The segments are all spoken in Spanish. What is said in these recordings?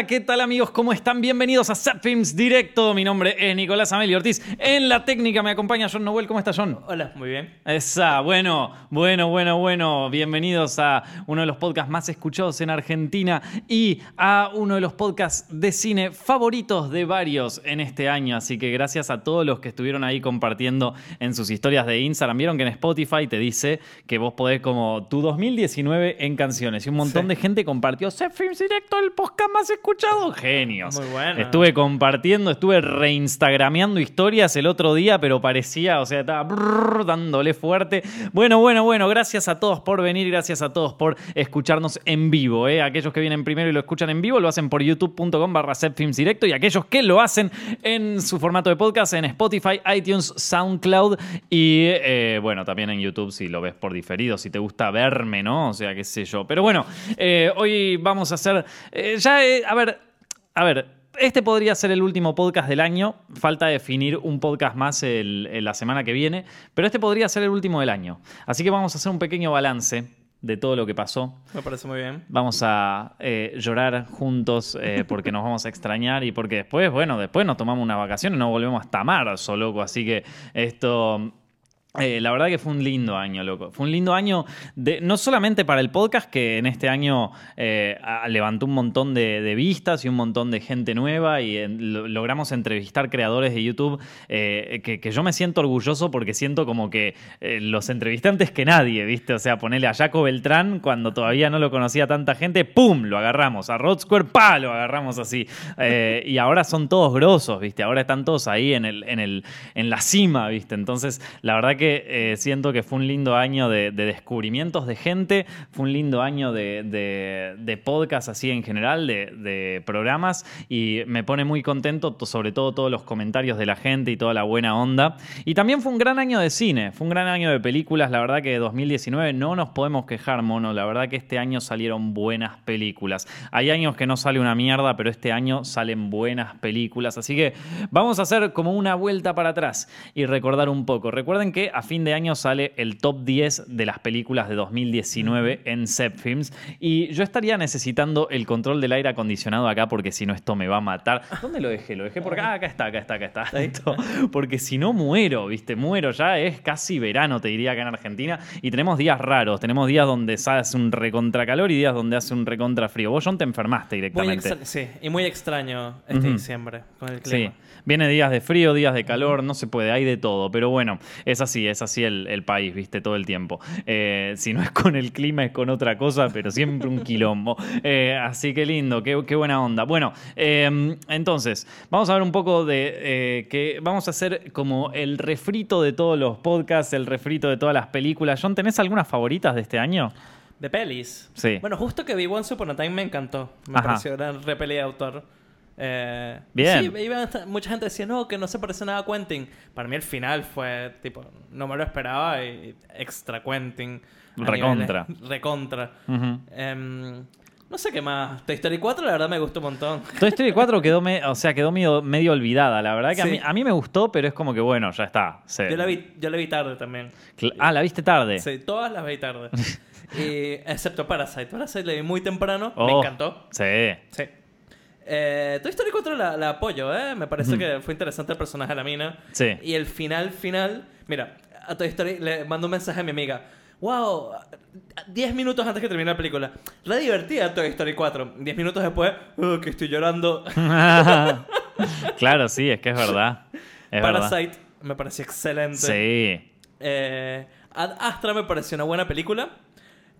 Hola, ¿qué tal amigos? ¿Cómo están? Bienvenidos a Films Directo. Mi nombre es Nicolás Amelio Ortiz. En la técnica me acompaña John Noel. ¿Cómo está John? Hola, muy bien. Esa, bueno, bueno, bueno, bueno. Bienvenidos a uno de los podcasts más escuchados en Argentina y a uno de los podcasts de cine favoritos de varios en este año. Así que gracias a todos los que estuvieron ahí compartiendo en sus historias de Instagram. Vieron que en Spotify te dice que vos podés como tu 2019 en canciones. Y un montón Sí. de gente compartió Films Directo, el podcast más escuchado. Genios. Muy bueno. Estuve compartiendo, estuve reinstagrameando historias el otro día, pero parecía, o sea, estaba brrr, dándole fuerte. Bueno, bueno, bueno, gracias a todos por venir, gracias a todos por escucharnos en vivo. ¿eh? Aquellos que vienen primero y lo escuchan en vivo lo hacen por youtube.com barra Directo y aquellos que lo hacen en su formato de podcast en Spotify, iTunes, SoundCloud y eh, bueno, también en YouTube si lo ves por diferido, si te gusta verme, ¿no? O sea, qué sé yo. Pero bueno, eh, hoy vamos a hacer, ya, a ver, a ver, este podría ser el último podcast del año. Falta definir un podcast más el- el- la semana que viene. Pero este podría ser el último del año. Así que vamos a hacer un pequeño balance de todo lo que pasó. Me parece muy bien. Vamos a eh, llorar juntos eh, porque nos vamos a extrañar y porque después, bueno, después nos tomamos una vacación y no volvemos hasta marzo, loco. Así que esto. Eh, la verdad que fue un lindo año, loco. Fue un lindo año, de, no solamente para el podcast, que en este año eh, levantó un montón de, vistas y un montón de gente nueva y logramos entrevistar creadores de YouTube, eh, que, yo me siento orgulloso porque siento como que los entrevisté antes que nadie, ¿viste? O sea, ponerle a Jaco Beltrán cuando todavía no lo conocía tanta gente, ¡pum! Lo agarramos. A Rod Square, ¡pa! Lo agarramos así. Y ahora son todos grosos, ¿viste? Ahora están todos ahí en, el, en, el, en la cima, ¿viste? Entonces, la verdad que eh, siento que fue un lindo año de, de descubrimientos de gente, fue un lindo año de, de, podcast así en general, de, programas, y me pone muy contento, to- sobre todo todos los comentarios de la gente y toda la buena onda. Y también fue un gran año de cine, fue un gran año de películas, la verdad que 2019 no nos podemos quejar, mono, la verdad que este año salieron buenas películas. Hay años que no sale una mierda, pero este año salen buenas películas, así que vamos a hacer como una vuelta para atrás y recordar un poco. Recuerden que a fin de año sale el top 10 de las películas de 2019 en Films y yo estaría necesitando el control del aire acondicionado acá porque si no esto me va a matar. ¿Dónde lo dejé? Lo dejé por acá, Ah, acá está, acá está, acá está. Listo. Porque si no muero, ¿viste? Muero ya, es casi verano, te diría acá en Argentina y tenemos días raros, tenemos días donde hace un recontra calor y días donde hace un recontra frío. Vos, John, te enfermaste directamente. sí, y muy extraño este diciembre con el Sí, clima. Viene días de frío, días de calor, no se puede, hay de todo. Pero bueno, es así, es así el, el país, viste, todo el tiempo. Eh, si no es con el clima, es con otra cosa, pero siempre un quilombo. Eh, así que lindo, qué, qué buena onda. Bueno, eh, entonces, vamos a ver un poco de eh, que vamos a hacer como el refrito de todos los podcasts, el refrito de todas las películas. John, ¿tenés algunas favoritas de este año? De pelis. Sí. Bueno, justo que vi Once Upon a Time me encantó. Me Ajá. pareció una re peli de autor. Eh, Bien. Sí, iba a- mucha gente decía, no, que no se parece nada a Quentin. Para mí el final fue, tipo, no me lo esperaba y extra Quentin. a Recontra. niveles- recontra. Ujú. Em, no sé qué más. Toy Story 4 la verdad me gustó un montón. Toy Story 4 quedó, me- o sea, quedó medio, medio olvidada. La verdad que a, Sí. mí, a mí me gustó, pero es como que bueno, ya está. Se- Yo la vi, yo la vi tarde también. Ah, la viste tarde. Sí, todas las vi tarde. Y, excepto Parasite. Parasite la vi muy temprano. me Oh, encantó. Sí. Sí. Eh, Toy Story 4 la, la apoyo, ¿eh? Me parece Ujú. que fue interesante el personaje de la mina. Sí. Y el final, final... Mira, a Toy Story le mando un mensaje a mi amiga. Wow, 10 minutos antes que termine la película. Re divertida Toy Story 4. 10 minutos después, "Oh, que estoy llorando. claro, sí, es que es verdad. Es verdad. Parasite me pareció excelente. Sí. Eh, Ad Astra me pareció una buena película,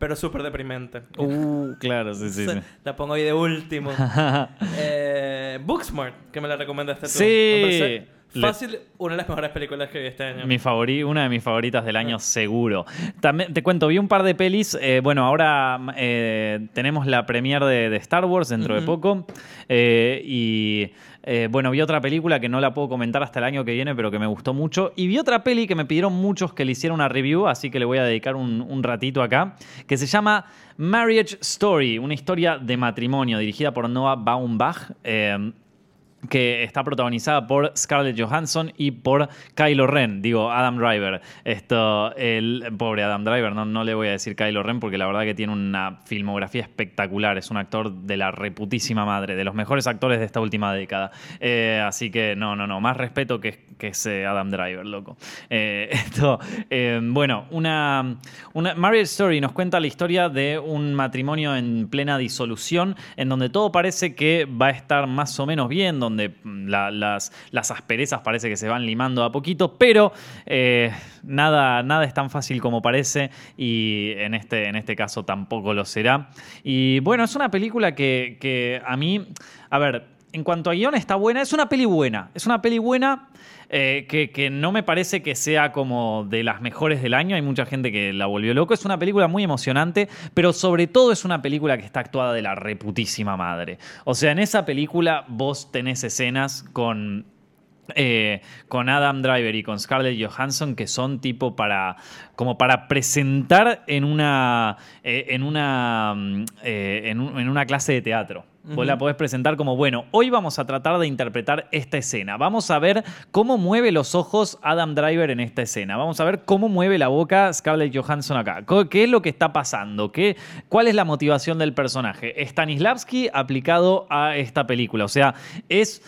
pero súper deprimente. Uh, claro, sí, sí. La pongo ahí de último. eh, Booksmart, que me la recomendaste tú. Sí. Fácil, una de las mejores películas que vi este año. Mi favori- una de mis favoritas del año, seguro. También te cuento, vi un par de pelis. eh, bueno, ahora eh, tenemos la premiere de, de Star Wars dentro de poco. eh, y eh, bueno, vi otra película que no la puedo comentar hasta el año que viene, pero que me gustó mucho. Y vi otra peli que me pidieron muchos que le hiciera una review, así que le voy a dedicar un, ratito acá, que se llama Marriage Story, una historia de matrimonio dirigida por Noah Baumbach. Eh, que está protagonizada por Scarlett Johansson y por Kylo Ren, digo, Adam Driver. Esto, el pobre Adam Driver, no, no le voy a decir Kylo Ren porque la verdad que tiene una filmografía espectacular, es un actor de la reputísima madre, de los mejores actores de esta última década. Eh, así que no, no, no, más respeto que, que ese Adam Driver, loco. Eh, esto, eh, bueno, una, una Marriage Story nos cuenta la historia de un matrimonio en plena disolución, en donde todo parece que va a estar más o menos bien, donde las, las, asperezas parece que se van limando a poquito, pero eh, nada, nada es tan fácil como parece y en este, en este caso tampoco lo será. Y bueno, es una película que, que a mí, a ver, en cuanto a guion está buena, es una peli buena, es una peli buena. Eh, que, no me parece que sea como de las mejores del año. Hay mucha gente que la volvió loco. Es una película muy emocionante, pero sobre todo es una película que está actuada de la reputísima madre. O sea, en esa película vos tenés escenas con eh, con Adam Driver y con Scarlett Johansson que son tipo para como para presentar en una eh, en una mm, en, una clase de teatro Vos la podés presentar como, bueno, hoy vamos a tratar de interpretar esta escena. Vamos a ver cómo mueve los ojos Adam Driver en esta escena. Vamos a ver cómo mueve la boca Scarlett Johansson acá. ¿Qué es lo que está pasando? ¿Qué, ¿Cuál es la motivación del personaje? Stanislavski aplicado a esta película. O sea, es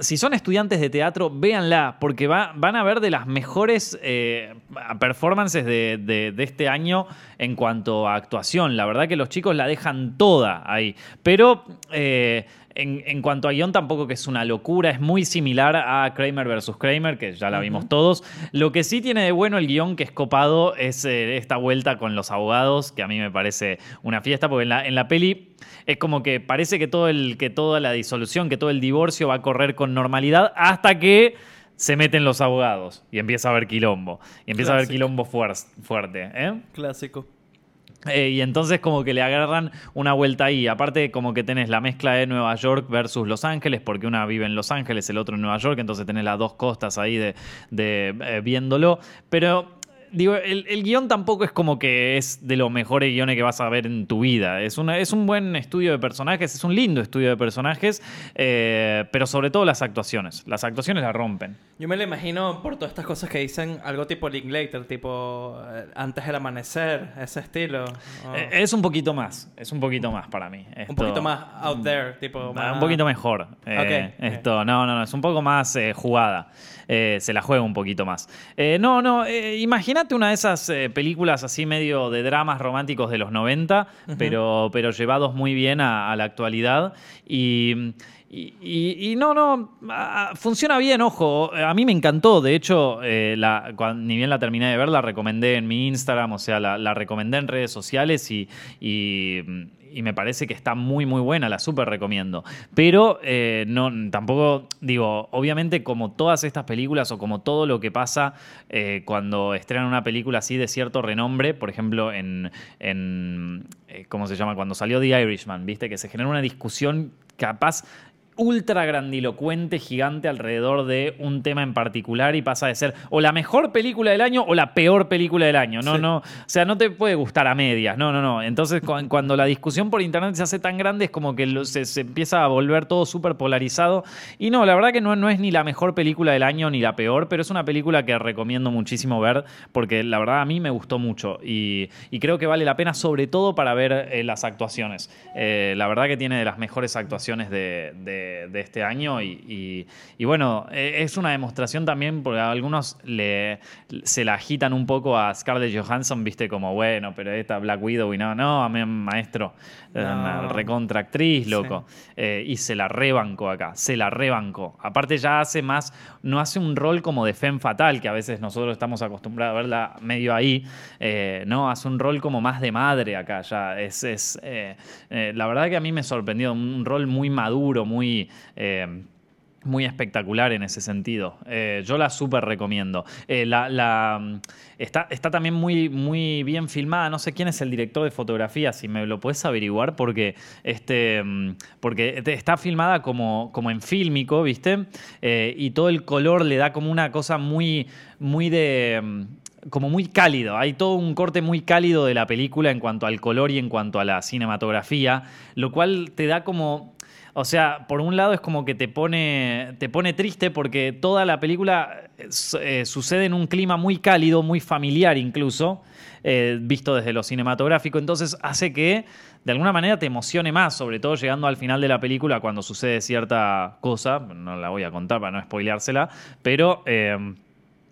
si son estudiantes de teatro, véanla, porque van a ver de las mejores eh, performances de, este año en cuanto a actuación. La verdad que los chicos la dejan toda ahí. Pero eh, en, cuanto a guion, tampoco que es una locura, es muy similar a Kramer vs. Kramer, que ya la vimos todos. Lo que sí tiene de bueno el guion que es copado es eh, esta vuelta con los abogados, que a mí me parece una fiesta, porque en la, en la peli es como que parece que, todo el, que toda la disolución, que todo el divorcio va a correr con normalidad hasta que se meten los abogados y empieza a haber quilombo. Y empieza a haber quilombo fuerte. ¿eh? Clásico. Eh, y entonces como que le agarran una vuelta ahí. Aparte como que tenés la mezcla de Nueva York versus Los Ángeles, porque una vive en Los Ángeles, el otro en Nueva York, entonces tenés las dos costas ahí de, eh, viéndolo. Pero digo, el, guion tampoco es como que es de los mejores guiones que vas a ver en tu vida. Es, una, es un buen estudio de personajes, es un lindo estudio de personajes, eh, pero sobre todo las actuaciones. Las actuaciones la rompen. Yo me lo imagino por todas estas cosas que dicen, algo tipo Linklater, tipo eh, antes del amanecer, ese estilo. Eh, es un poquito más, es un poquito más para mí. un poquito más out there, tipo. Un poquito mejor. esto, no, no, no, es un poco más jugada. Se la juega un poquito más. no, no, imagínate una de esas eh, películas así medio de dramas románticos de los 90, pero, pero llevados muy bien a, la actualidad. Y, y, no, no, funciona bien, ojo. A mí me encantó. De hecho, eh, ni bien la terminé de ver, la recomendé en mi Instagram, o sea, la, recomendé en redes sociales y, y me parece que está muy, muy buena, la súper recomiendo. Pero eh, no, tampoco, digo, obviamente como todas estas películas o como todo lo que pasa eh, cuando estrenan una película así de cierto renombre, por ejemplo, en, en eh, ¿cómo se llama? Cuando salió The Irishman, ¿viste? Que se genera una discusión capaz ultra grandilocuente, gigante alrededor de un tema en particular y pasa de ser o la mejor película del año o la peor película del año. No, no, o sea, no te puede gustar a medias. No, no, no. Entonces, cuando la discusión por internet se hace tan grande, es como que se, empieza a volver todo súper polarizado. Y no, la verdad que no, no es ni la mejor película del año ni la peor, pero es una película que recomiendo muchísimo ver porque la verdad a mí me gustó mucho y, creo que vale la pena, sobre todo para ver eh, las actuaciones. Eh, la verdad que tiene de las mejores actuaciones de de, este año y, bueno, e, es una demostración también porque algunos le, se la agitan un poco a Scarlett Johansson, viste, como bueno, pero esta Black Widow y no, no, a mí maestro, una recontra actriz, loco. Eh, y se la rebancó acá, se la rebancó. Aparte ya hace más, no hace un rol como de femme fatal, que a veces nosotros estamos acostumbrados a verla medio ahí, eh, no, hace un rol como más de madre acá, ya es, es eh, la verdad que a mí me sorprendió, un rol muy maduro, muy eh, muy, espectacular en ese sentido. Eh, yo la súper recomiendo. Eh, mm, está, también muy, muy bien filmada. No sé quién es el director de fotografía, si me lo puedes averiguar, porque, este, mm, está filmada como, como en fílmico, ¿viste? y todo el color le da como una cosa muy, muy de mm, como muy cálido. Hay todo un corte muy cálido de la película en cuanto al color y en cuanto a la cinematografía, lo cual te da como o sea, por un lado es como que te pone, te pone triste porque toda la película eh, sucede en un clima muy cálido, muy familiar incluso, eh, visto desde lo cinematográfico, entonces hace que de alguna manera te emocione más, sobre todo llegando al final de la película cuando sucede cierta cosa, no la voy a contar para no spoileársela, pero... Eh,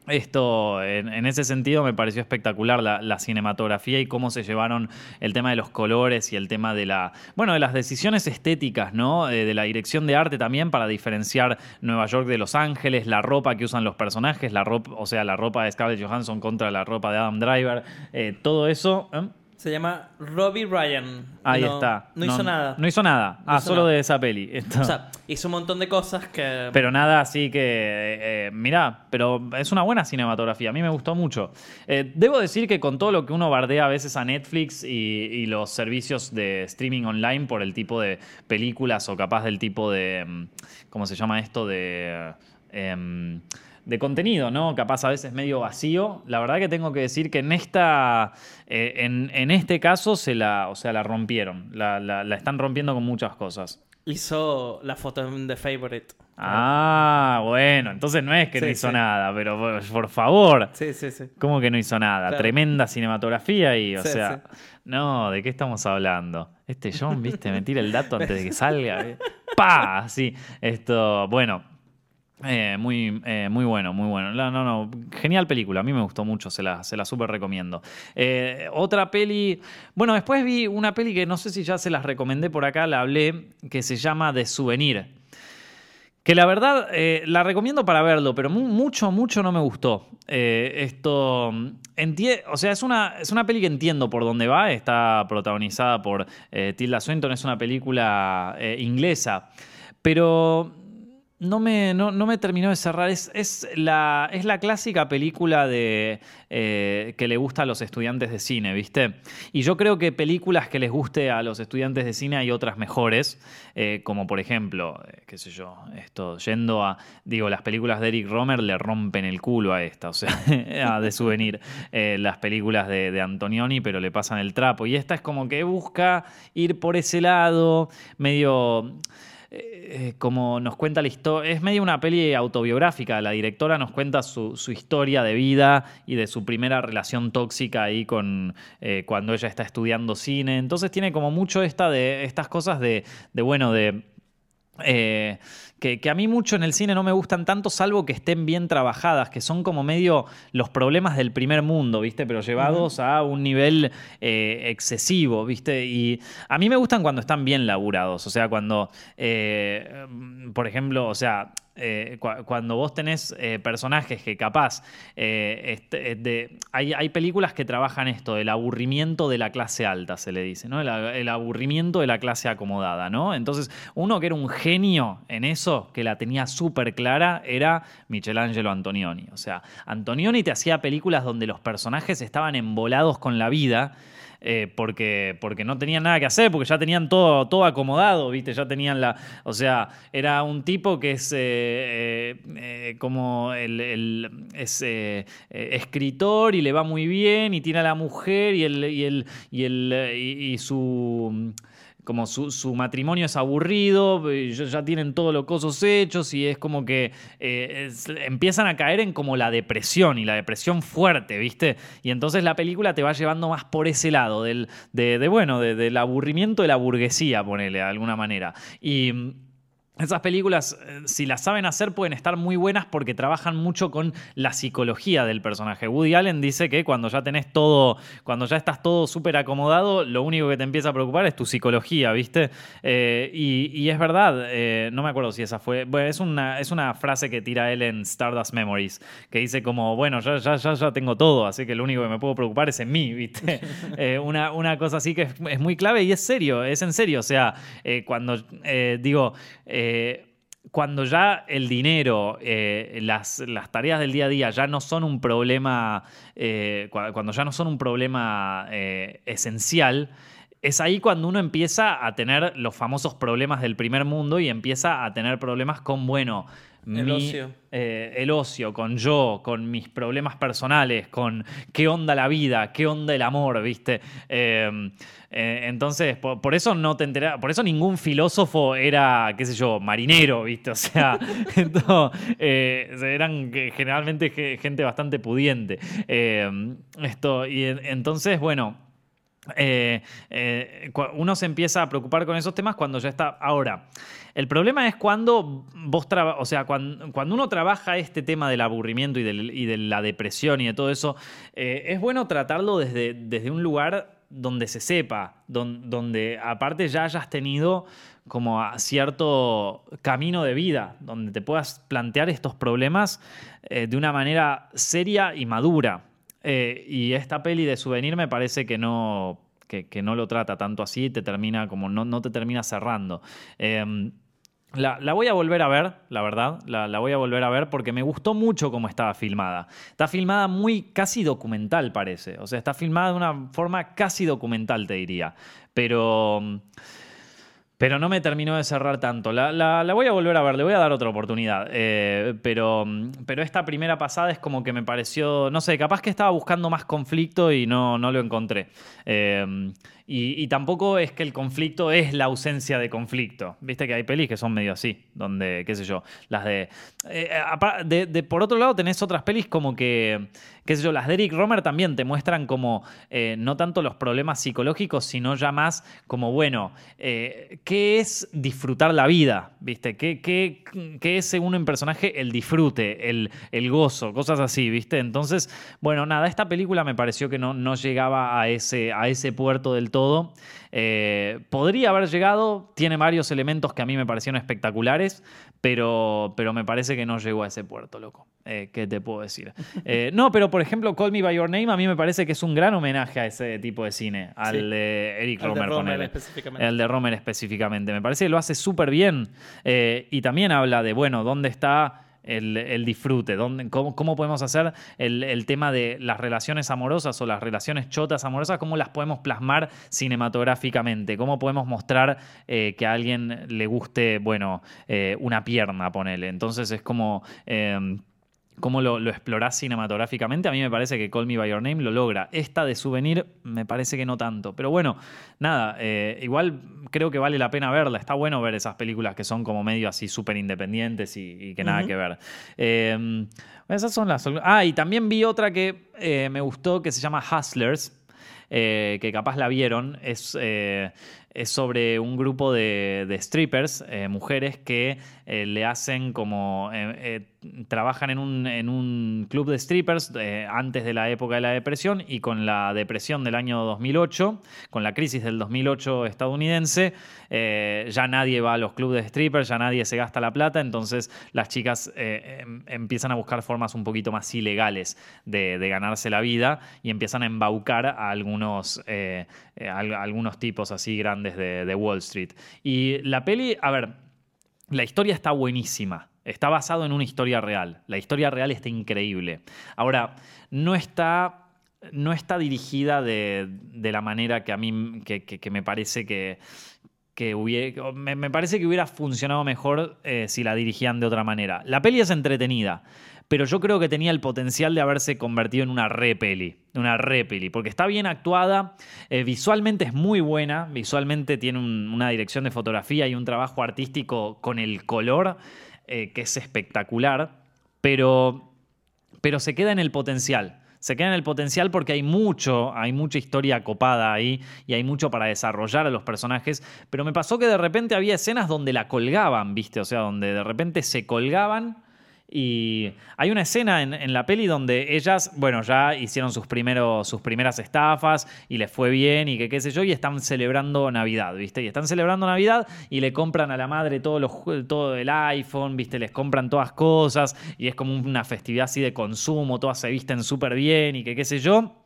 esto, en, ese sentido, me pareció espectacular la, cinematografía y cómo se llevaron el tema de los colores y el tema de la, bueno, de las decisiones estéticas, ¿no? Eh, de la dirección de arte también para diferenciar Nueva York de Los Ángeles, la ropa que usan los personajes, la ropa, o sea, la ropa de Scarlett Johansson contra la ropa de Adam Driver, eh, todo eso. ¿eh? Se llama Robbie Ryan. Ahí está. No hizo nada. No hizo nada. ah, solo de esa peli. O sea, hizo un montón de cosas que. Pero nada así que. Eh, mirá, pero es una buena cinematografía. A mí me gustó mucho. Eh, debo decir que con todo lo que uno bardea a veces a Netflix y, los servicios de streaming online por el tipo de películas o capaz del tipo de. Mm, ¿Cómo se llama esto? De. Em, de contenido, ¿no? Capaz a veces medio vacío. La verdad que tengo que decir que en esta. Eh, en, este caso se la. O sea, la rompieron. La, están rompiendo con muchas cosas. Hizo la foto en The Favorite. Ah, bueno, entonces no es que no hizo nada, pero por, favor. Sí, sí, sí. ¿Cómo que no hizo nada? Tremenda cinematografía y, o sea, no, ¿de qué estamos hablando? Este John, viste, me tira el dato antes de que salga. ¿eh? ¡Pah! Sí, esto, bueno, eh, muy, eh, muy bueno, muy bueno. No, no, no, genial película, a mí me gustó mucho, se la, se la súper recomiendo. Eh, otra peli, bueno, después vi una peli que no sé si ya se las recomendé por acá, la hablé, que se llama The Souvenir. Que la verdad la recomiendo para verlo, pero mucho, mucho no me gustó. esto, o sea, es una, es una peli que entiendo por dónde va, está protagonizada por Tilda Swinton, es una película inglesa, pero no me, no, me terminó de cerrar. Es, es, la, es la clásica película de, eh, que le gusta a los estudiantes de cine, ¿viste? Y yo creo que películas que les guste a los estudiantes de cine hay otras mejores, eh, como por ejemplo, eh, qué sé yo, esto, yendo a, digo, las películas de Eric Romer le rompen el culo a esta, o sea, de souvenir, las películas de, de Antonioni, pero le pasan el trapo. Y esta es como que busca ir por ese lado, medio... Eh, como nos cuenta la historia, es medio una peli autobiográfica, la directora nos cuenta su, historia de vida y de su primera relación tóxica ahí con eh, cuando ella está estudiando cine, entonces tiene como mucho esta de, estas cosas de, de bueno, de eh, que, a mí mucho en el cine no me gustan tanto, salvo que estén bien trabajadas, que son como medio los problemas del primer mundo, ¿viste? Pero llevados a un nivel eh, excesivo, ¿viste? Y a mí me gustan cuando están bien laburados, o sea, cuando, eh, por ejemplo, o sea, eh, cuando vos tenés eh, personajes que capaz, eh, de, hay, películas que trabajan esto, el aburrimiento de la clase alta, se le dice, ¿no? El, aburrimiento de la clase acomodada, ¿no? Entonces, uno que era un genio en eso, que la tenía súper clara, era Michelangelo Antonioni. O sea, Antonioni te hacía películas donde los personajes estaban embolados con la vida eh, porque, porque no tenían nada que hacer, porque ya tenían todo, todo acomodado, ¿viste? Ya tenían la. O sea, era un tipo que es eh, eh, como el, es escritor y le va muy bien, y tiene a la mujer y el, y el, y el y su como su, matrimonio es aburrido, ya tienen todos los cosas hechos y es como que eh, empiezan a caer en como la depresión y la depresión fuerte, ¿viste? Y entonces la película te va llevando más por ese lado, del, de, bueno, del aburrimiento de la burguesía, ponele, de alguna manera. Y esas películas, eh, si las saben hacer, pueden estar muy buenas porque trabajan mucho con la psicología del personaje. Woody Allen dice que cuando ya tenés todo, cuando ya estás todo súper acomodado, lo único que te empieza a preocupar es tu psicología, ¿viste? Eh, y, es verdad, eh, no me acuerdo si esa fue. Bueno, es una, es una frase que tira él en Stardust Memories, que dice como, bueno, ya, ya, ya, ya tengo todo, así que lo único que me puedo preocupar es en mí, ¿viste? una, una, cosa así que es, es, muy clave y es serio, es en serio. O sea, cuando digo. Eh, cuando ya el dinero, eh, las, tareas del día a día ya no son un problema, eh, cuando ya no son un problema esencial, es ahí cuando uno empieza a tener los famosos problemas del primer mundo y empieza a tener problemas con, bueno, El mi- ocio. eh, el ocio, con yo, con mis problemas personales, con qué onda la vida, qué onda el amor, ¿viste? Eh, eh, entonces, por, por eso no te enterás, por eso ningún filósofo era, qué sé yo, marinero, ¿viste? O sea, esto, eh, eran generalmente ge- gente bastante pudiente. Eh, esto, y en- entonces, bueno. Eh, eh, uno se empieza a preocupar con esos temas cuando ya está. Ahora, el problema es cuando vos traba- o sea, cuando, uno trabaja este tema del aburrimiento y, de la depresión y de todo eso, eh, es bueno tratarlo desde, un lugar donde se sepa, don- donde aparte ya hayas tenido como cierto camino de vida, donde te puedas plantear estos problemas de una manera seria y madura. Eh, y esta peli de Souvenir me parece que no, que, no lo trata tanto así, te termina como no, no te termina cerrando. Eh, la, la voy a volver a ver, la verdad, la, la voy a volver a ver porque me gustó mucho cómo estaba filmada. Está filmada muy casi documental, parece. O sea, está filmada de una forma casi documental, te diría. Pero... Pero no me terminó de cerrar tanto. La, voy a volver a ver, le voy a dar otra oportunidad. Eh, pero, esta primera pasada es como que me pareció, no sé, capaz que estaba buscando más conflicto y no, no lo encontré. Eh, y, tampoco es que el conflicto es la ausencia de conflicto. Viste que hay pelis que son medio así, donde, qué sé yo, las de... eh, apa- de- de- por otro lado tenés otras pelis como que, qué sé yo, las de Eric Romer también te muestran como eh, no tanto los problemas psicológicos, sino ya más como, bueno, eh, ¿qué es disfrutar la vida? ¿Viste? ¿Qué, qué, qué es según un personaje el disfrute, el, el gozo, cosas así, ¿viste? Entonces, bueno, nada, esta película me pareció que no, no llegaba a ese, a ese puerto del todo. Eh, podría haber llegado, tiene varios elementos que a mí me parecieron espectaculares, pero, pero me parece que no llegó a ese puerto, loco. Eh, ¿Qué te puedo decir? Eh, no, pero por ejemplo, Call Me By Your Name a mí me parece que es un gran homenaje a ese tipo de cine, al Sí. de Eric Al de Romer, Romer ponele. específicamente. El de Romer específicamente. Me parece que lo hace súper bien. Y también habla de, bueno, dónde está el, disfrute, cómo, podemos hacer el, tema de las relaciones amorosas o las relaciones chotas amorosas, cómo las podemos plasmar cinematográficamente, cómo podemos mostrar eh, que a alguien le guste, bueno, eh, una pierna, ponele. Entonces es como... eh, cómo lo, lo explorás cinematográficamente, a mí me parece que Call Me By Your Name lo logra. Esta de Souvenir me parece que no tanto. Pero bueno, nada, eh, igual creo que vale la pena verla. Está bueno ver esas películas que son como medio así súper independientes y, y que nada que ver. Eh, esas son las... Ah, y también vi otra que eh, me gustó que se llama Hustlers. que capaz la vieron, es, es sobre un grupo de, de strippers, eh, mujeres que eh, le hacen como, eh, trabajan en un, en un club de strippers antes de la época de la depresión y con la depresión del año 2008, con la crisis del 2008 estadounidense, ya nadie va a los clubes de strippers, ya nadie se gasta la plata, entonces las chicas em- empiezan a buscar formas un poquito más ilegales de, de ganarse la vida y empiezan a embaucar a algunos, eh, algunos tipos así grandes de, Wall Street. Y la peli, a ver, la historia está buenísima. Está basado en una historia real. La historia real está increíble. Ahora, no está, no está dirigida de, de la manera que a mí que, me parece que, que hubiera, me parece que hubiera funcionado mejor eh, si la dirigían de otra manera. La peli es entretenida, pero yo creo que tenía el potencial de haberse convertido en una re peli, una re peli, porque está bien actuada, eh, visualmente es muy buena, visualmente tiene un- una dirección de fotografía y un trabajo artístico con el color eh, que es espectacular, pero, pero se queda en el potencial. Se queda en el potencial porque hay mucho, hay mucha historia copada ahí y hay mucho para desarrollar a los personajes. Pero me pasó que de repente había escenas donde la colgaban, ¿viste? O sea, donde de repente se colgaban. Y hay una escena en, la peli donde ellas, bueno, ya hicieron sus, sus primeras estafas y les fue bien y que qué sé yo, y están celebrando Navidad, ¿viste? Y están celebrando Navidad y le compran a la madre todos los, todo el iPhone, ¿viste? Les compran todas cosas y es como una festividad así de consumo, todas se visten súper bien y que qué sé yo.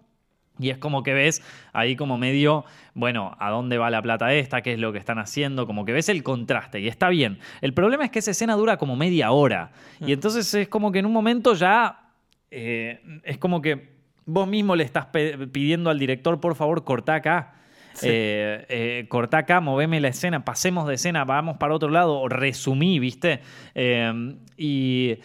Y es como que ves ahí como medio, bueno, ¿a dónde va la plata esta? ¿Qué es lo que están haciendo? Como que ves el contraste y está bien. El problema es que esa escena dura como media hora. Y entonces es como que en un momento ya eh, es como que vos mismo le estás pidiendo al director, por favor, cortá acá. Eh, eh, cortá acá, moveme la escena, pasemos de escena, vamos para otro lado, resumí, ¿viste? Eh, y,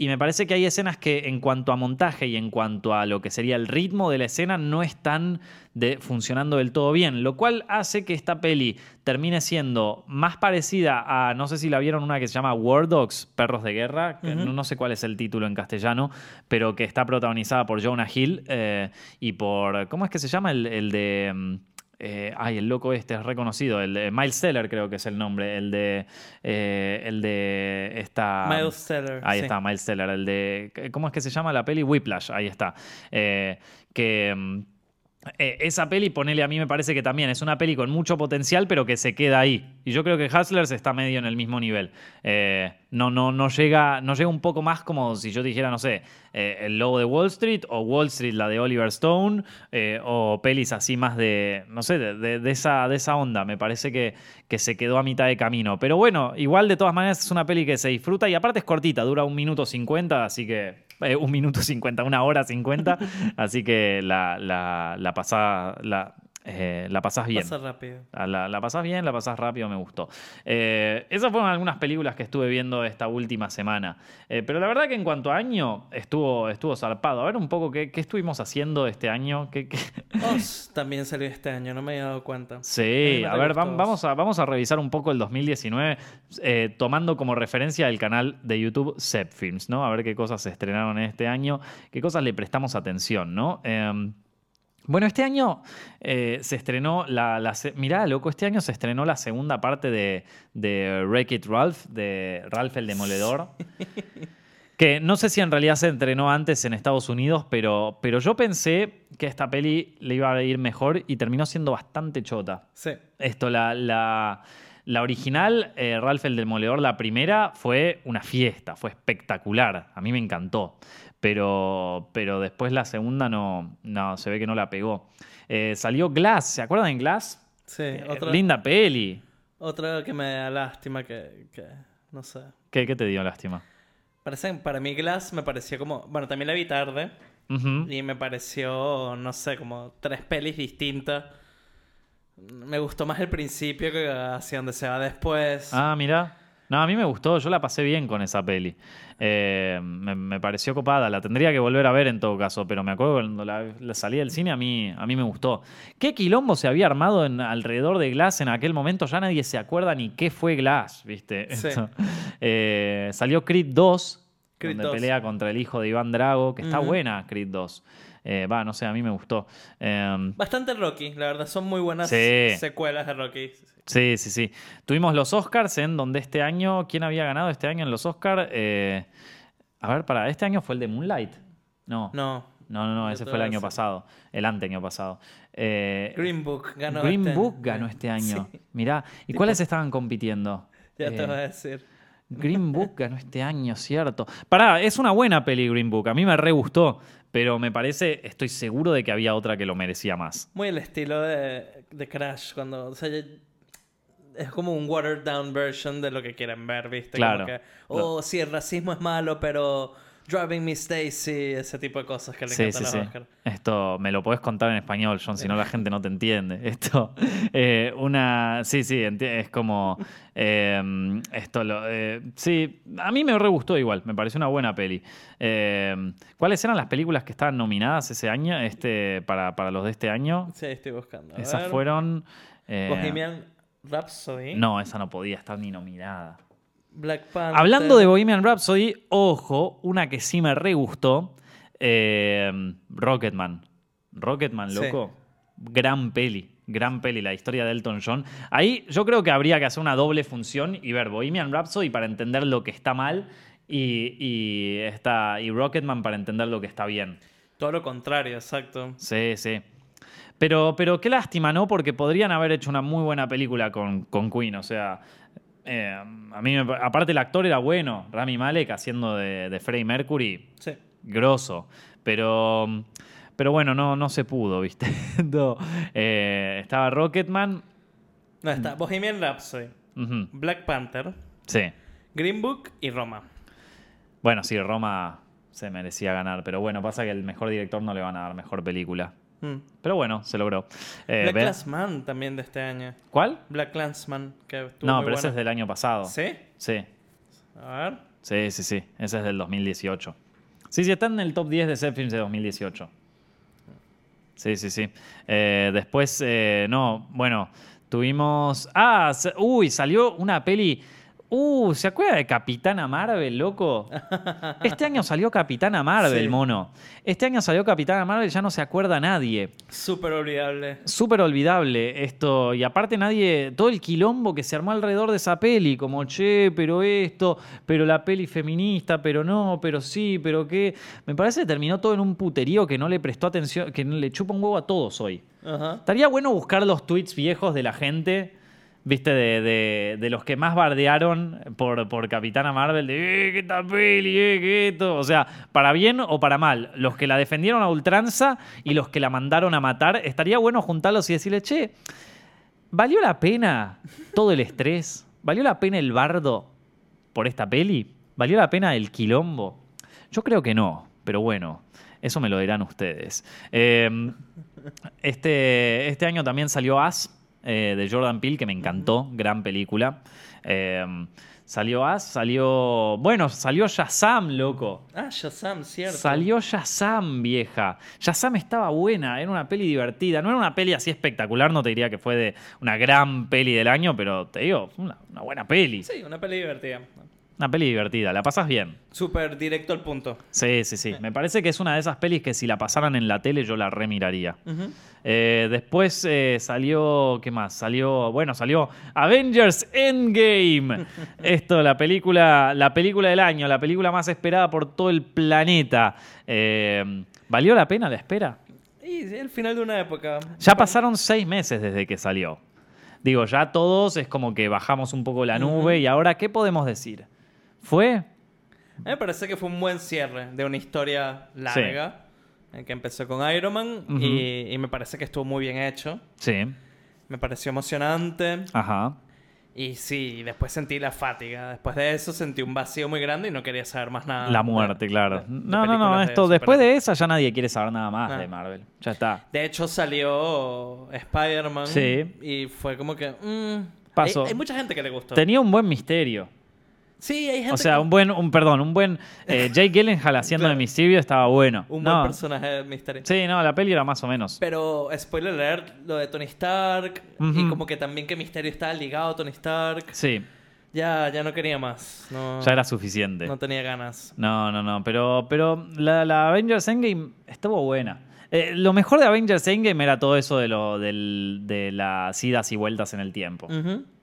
y me parece que hay escenas que en cuanto a montaje y en cuanto a lo que sería el ritmo de la escena no están de, funcionando del todo bien, lo cual hace que esta peli termine siendo más parecida a, no sé si la vieron una que se llama War Dogs, Perros de Guerra, que no, no sé cuál es el título en castellano, pero que está protagonizada por Jonah Hill eh, y por, ¿cómo es que se llama? El, el de... mm, eh, ay, el loco este es reconocido, el de Miles creo que es el nombre, el de eh, el de esta Miles Teller. Ahí sí. está, Miles Teller, el de. ¿Cómo es que se llama la peli? Whiplash, ahí está. Eh, que. Eh, esa peli, ponele a mí, me parece que también es una peli con mucho potencial, pero que se queda ahí. Y yo creo que Hustlers está medio en el mismo nivel. Eh, no, no, no, llega, no llega un poco más como si yo dijera, no sé, eh, El Lobo de Wall Street o Wall Street, la de Oliver Stone, o pelis así más de, no sé, de, de- de esa, de esa onda. Me parece que, que se quedó a mitad de camino. Pero bueno, igual de todas maneras es una peli que se disfruta y aparte es cortita, dura un minuto cincuenta, así que eh, un minuto 50, una hora 50. así que la, la, la pasás la, eh, la pasás bien. Pasa rápido. Ah, La, la pasás bien, la pasás rápido, me gustó. Eh, esas fueron algunas películas que estuve viendo esta última semana. Eh, pero la verdad que en cuanto a año, estuvo, estuvo zarpado. A ver un poco qué, qué estuvimos haciendo este año. ¿Qué, qué- Oz también salió este año, no me había dado cuenta. Sí, a ver, vamos a, vamos a revisar un poco el 2019, eh, tomando como referencia el canal de YouTube Zep Films, ¿no? A ver qué cosas se estrenaron en este año, qué cosas le prestamos atención, ¿no? Bueno, este año eh, se estrenó la, la Mirá, loco, este año se estrenó la segunda parte de, de Wreck It Ralph, de Ralph el Demoledor. Que no sé si en realidad se entrenó antes en Estados Unidos, pero, pero yo pensé que esta peli le iba a ir mejor y terminó siendo bastante chota. Sí. Esto, la, la, la original, eh, Ralph el Demoledor, la primera, fue una fiesta, fue espectacular. A mí me encantó. Pero, pero después la segunda no, no, se ve que no la pegó. Eh, salió Glass, ¿se acuerdan de Glass? Sí, Eh, otra, Linda peli. otra que me da lástima que, que no sé. ¿Qué, qué te dio lástima? Parece, para mí Glass me pareció como, bueno, también la vi tarde y me pareció, no sé, como tres pelis distintas. Me gustó más el principio que hacia donde se va después. Ah, mira. No, a mí me gustó, yo la pasé bien con esa peli. Eh, me, me pareció copada, la tendría que volver a ver en todo caso, pero me acuerdo cuando la, la salí del cine a mí, a mí me gustó. ¿Qué quilombo se había armado en, alrededor de Glass en aquel momento? Ya nadie se acuerda ni qué fue Glass, ¿viste? Sí. Eh, salió Creed 2, Creed donde 2. pelea contra el hijo de Iván Drago, que está buena Creed 2. Eh, Va, no sé, a mí me gustó. Bastante Rocky, la verdad, son muy buenas Sí. secuelas de Rocky. Sí, sí, sí. Tuvimos los Oscars en donde este año, ¿quién había ganado este año en los Oscars? Eh, a ver, para, ¿este año fue el de Moonlight? No. No, No, no, no, ese fue el año pasado, el anteaño pasado. Eh, Green Book ganó Green este Book año. ganó este año. Sí, Mirá, ¿y Tipo- cuáles estaban compitiendo? ya Eh, te voy a decir. Green Book ganó este año, cierto. Pará, es una buena peli Green Book, a mí me re gustó, pero me parece, estoy seguro de que había otra que lo merecía más. Muy el estilo de, de Crash, cuando. O sea, es como un watered down version de lo que quieren ver, ¿viste? Claro, Como que, oh, sí, el racismo es malo, pero. Driving Miss Daisy, ese tipo de cosas que le Sí, encantan sí, a sí. Esto me lo podés contar en español, John, si no la gente no te entiende. Esto, eh, una. Sí, sí, es como. eh, esto lo. eh, sí, a mí me re gustó igual, me pareció una buena peli. Eh, ¿Cuáles eran las películas que estaban nominadas ese año, este, para, para los de este año? Sí, estoy buscando. A Esas ver. fueron. eh, Bohemian Rhapsody. no, esa no podía estar ni nominada. Black Panther. Hablando de Bohemian Rhapsody, ojo, una que sí me re gustó, eh, Rocketman. Rocketman, Sí. loco. Gran peli, gran peli, la historia de Elton John. Ahí yo creo que habría que hacer una doble función y ver Bohemian Rhapsody para entender lo que está mal y, y, esta- y Rocketman para entender lo que está bien. Todo lo contrario, exacto. Sí, sí. Pero, pero qué lástima, ¿no? Porque podrían haber hecho una muy buena película con, con Queen. O sea, eh, a mí, aparte el actor era bueno, Rami Malek haciendo de, de Freddie Mercury, Sí. grosso. Pero, pero bueno, no, no se pudo, ¿viste? No. Eh, estaba Rocketman. No, está Bohemian Rhapsody, Black Panther, Sí. Green Book y Roma. Bueno, sí, Roma se merecía ganar. Pero bueno, pasa que el mejor director no le van a dar mejor película. Mm. Pero bueno, se logró. Eh, Black Clansman también de este año. ¿Cuál? Black Clansman, que estuvo No, muy pero ese es del año pasado. ¿Sí? Sí, A ver. sí, sí, sí. Ese es del 2018. Sí, sí, está en el top 10 de set films de 2018. Sí, sí, sí. Eh, después, eh, no, bueno, tuvimos... Ah, uy, salió una peli... Uh, ¿se acuerda de Capitana Marvel, loco? Este año salió Capitana Marvel, Sí. mono. Este año salió Capitana Marvel, ya no se acuerda nadie. Súper olvidable. Súper olvidable esto. Y aparte nadie, todo el quilombo que se armó alrededor de esa peli, como, che, pero esto, pero la peli feminista, pero no, pero sí, pero qué. Me parece que terminó todo en un puterío que no le prestó atención, que le chupa un huevo a todos hoy. Ajá. Estaría bueno buscar los tweets viejos de la gente, viste, de, de- los que más bardearon por, por Capitana Marvel, de, eh, qué esta peli, eh, qué esto. O sea, para bien o para mal, los que la defendieron a ultranza y los que la mandaron a matar, estaría bueno juntarlos y decirle, che, ¿valió la pena todo el estrés? ¿Valió la pena el bardo por esta peli? ¿Valió la pena el quilombo? Yo creo que no, pero bueno, eso me lo dirán ustedes. Eh, este, este año también salió As eh, de Jordan Peele, que me encantó, gran película. Eh, salió As, salió. Bueno, salió Shazam, loco. Ah, Shazam, cierto. Salió Shazam, vieja. Shazam estaba buena, era una peli divertida. No era una peli así espectacular, no te diría que fue de una gran peli del año, pero te digo, una buena peli. Sí, una peli divertida. Una peli divertida, la pasas bien. Súper directo al punto. Sí, sí, sí. Me parece que es una de esas pelis que si la pasaran en la tele yo la remiraría. Eh, después eh, salió, ¿qué más? Salió, bueno, salió Avengers Endgame. Esto, la película, la película del año, la película más esperada por todo el planeta. Eh, ¿Valió la pena la espera? Sí, el final de una época. Ya pasaron seis meses desde que salió. Digo, ya todos es como que bajamos un poco la nube y ahora, ¿qué podemos decir? ¿Fue? A mí me parece que fue un buen cierre de una historia larga. En que empezó con Iron Man y, y me parece que estuvo muy bien hecho. Sí. Me pareció emocionante. Ajá. Y sí, después sentí la fatiga. Después de eso sentí un vacío muy grande y no quería saber más nada. La de- muerte, claro. de- de no, no, no, de esto, después de esa ya nadie quiere saber nada más Ah. de Marvel. Ya está. De hecho, salió Spider-Man. Sí. Y fue como que. mm, Pasó. Hay, hay mucha gente que le gustó. Tenía un buen misterio. Sí, hay gente O sea, que- un buen, un perdón, un buen eh, Jake Gyllenhaal haciendo Claro. de Mysterio estaba bueno. un no, buen personaje de Mystery. Sí, no, la peli era más o menos. Pero, spoiler alert, lo de Tony Stark. Y como que también que Mysterio estaba ligado a Tony Stark. Sí, Ya, ya no quería más. No, ya era suficiente. no tenía ganas. No, no, no, pero, pero la, la Avengers Endgame estuvo buena. Eh, lo mejor de Avengers Endgame era todo eso de, lo, del- de las idas y vueltas en el tiempo.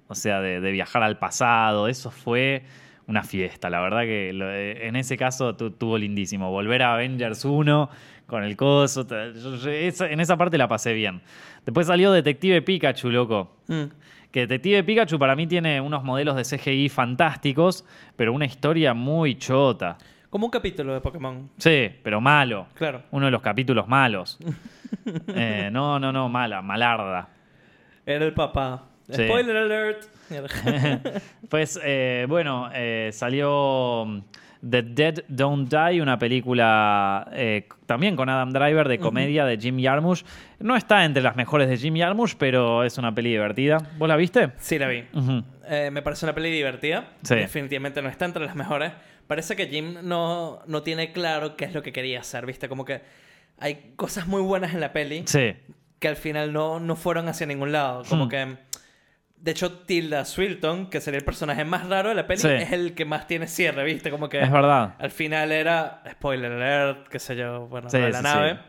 O sea, de, de viajar al pasado. Eso fue una fiesta. La verdad que lo- eh, en ese caso tu- tuvo lindísimo. Volver a Avengers 1 con el coso. ta- yo- yo- esa- en esa parte la pasé bien. Después salió Detective Pikachu, loco. Mm. Que Detective Pikachu para mí tiene unos modelos de CGI fantásticos, pero una historia muy chota. Como un capítulo de Pokémon. Sí, pero malo. Claro. Uno de los capítulos malos. Eh, no, no, no, mala, malarda. Era el papá. Sí. Spoiler alert. Pues eh, bueno, eh, salió mm, The Dead Don't Die, una película eh, también con Adam Driver de comedia de Jim Jarmusch. No está entre las mejores de Jim Jarmusch, pero es una peli divertida. ¿Vos la viste? sí, la vi. Me parece una peli divertida. Sí. Definitivamente no está entre las mejores. Parece que Jim no, no tiene claro qué es lo que quería hacer, ¿viste? Como que hay cosas muy buenas en la peli Sí, que al final no, no fueron hacia ningún lado. Como que... De hecho, Tilda Swilton, que sería el personaje más raro de la peli, Sí. es el que más tiene cierre, ¿viste? Como que es verdad. al final era, spoiler alert, qué sé yo, bueno, Sí, de la sí, nave.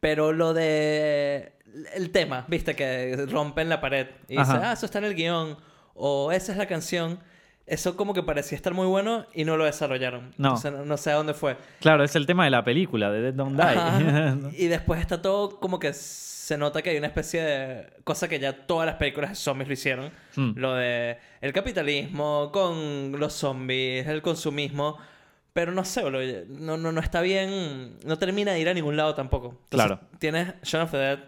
Pero lo de... El tema, ¿viste? Que rompen la pared y dice, Ajá. ah, eso está en el guion. O esa es la canción. Eso como que parecía estar muy bueno y no lo desarrollaron. No. O sea, no, no sé a dónde fue. Claro, es el tema de la película, de Dead Don't. Die. y después está todo como que se nota que hay una especie de cosa que ya todas las películas de zombies lo hicieron. Hmm. Lo de el capitalismo con los zombies, el consumismo. Pero no sé, boludo, no, no, no está bien, no termina de ir a ningún lado tampoco. Entonces, Claro. Tienes Shaun of the Dead,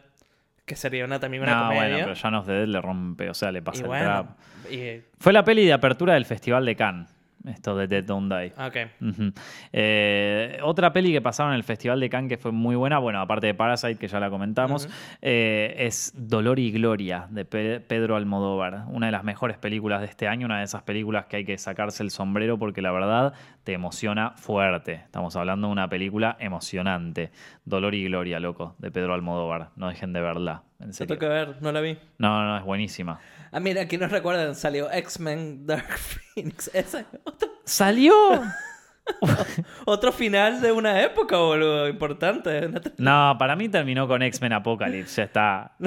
que sería una, también una no, comedia. bueno, pero Shaun of the Dead le rompe, o sea, le pasa y el bueno, trap. y- Fue la peli de apertura del Festival de Cannes. Esto de Dead Don't Die. Ah, Ok. Ujú. Eh, otra peli que pasaron en el Festival de Cannes que fue muy buena, bueno, aparte de Parasite, que ya la comentamos, eh, es Dolor y Gloria de Pe- Pedro Almodóvar. Una de las mejores películas de este año, una de esas películas que hay que sacarse el sombrero porque la verdad te emociona fuerte. Estamos hablando de una película emocionante. Dolor y Gloria, loco, de Pedro Almodóvar. No dejen de verla. En Se serio. toca ver, no la vi. No, no, es buenísima. Ah, mira, aquí nos recuerdan, salió X-Men Dark Phoenix. Esa, otro, ¡Salió! otro final de una época, boludo, importante. No, para mí terminó con X-Men Apocalypse. Ya está.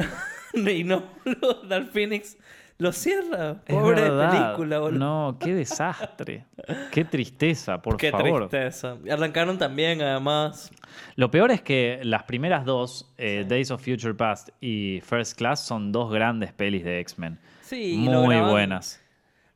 Y no, boludo, Dark Phoenix lo cierra. Pobre película, boludo. No, qué desastre. Qué tristeza, por Qué favor. tristeza. Y arrancaron también, además. Lo peor es que las primeras dos, eh, Days of Future Past y First Class, son dos grandes pelis de X-Men. Sí, Muy lograban- buenas.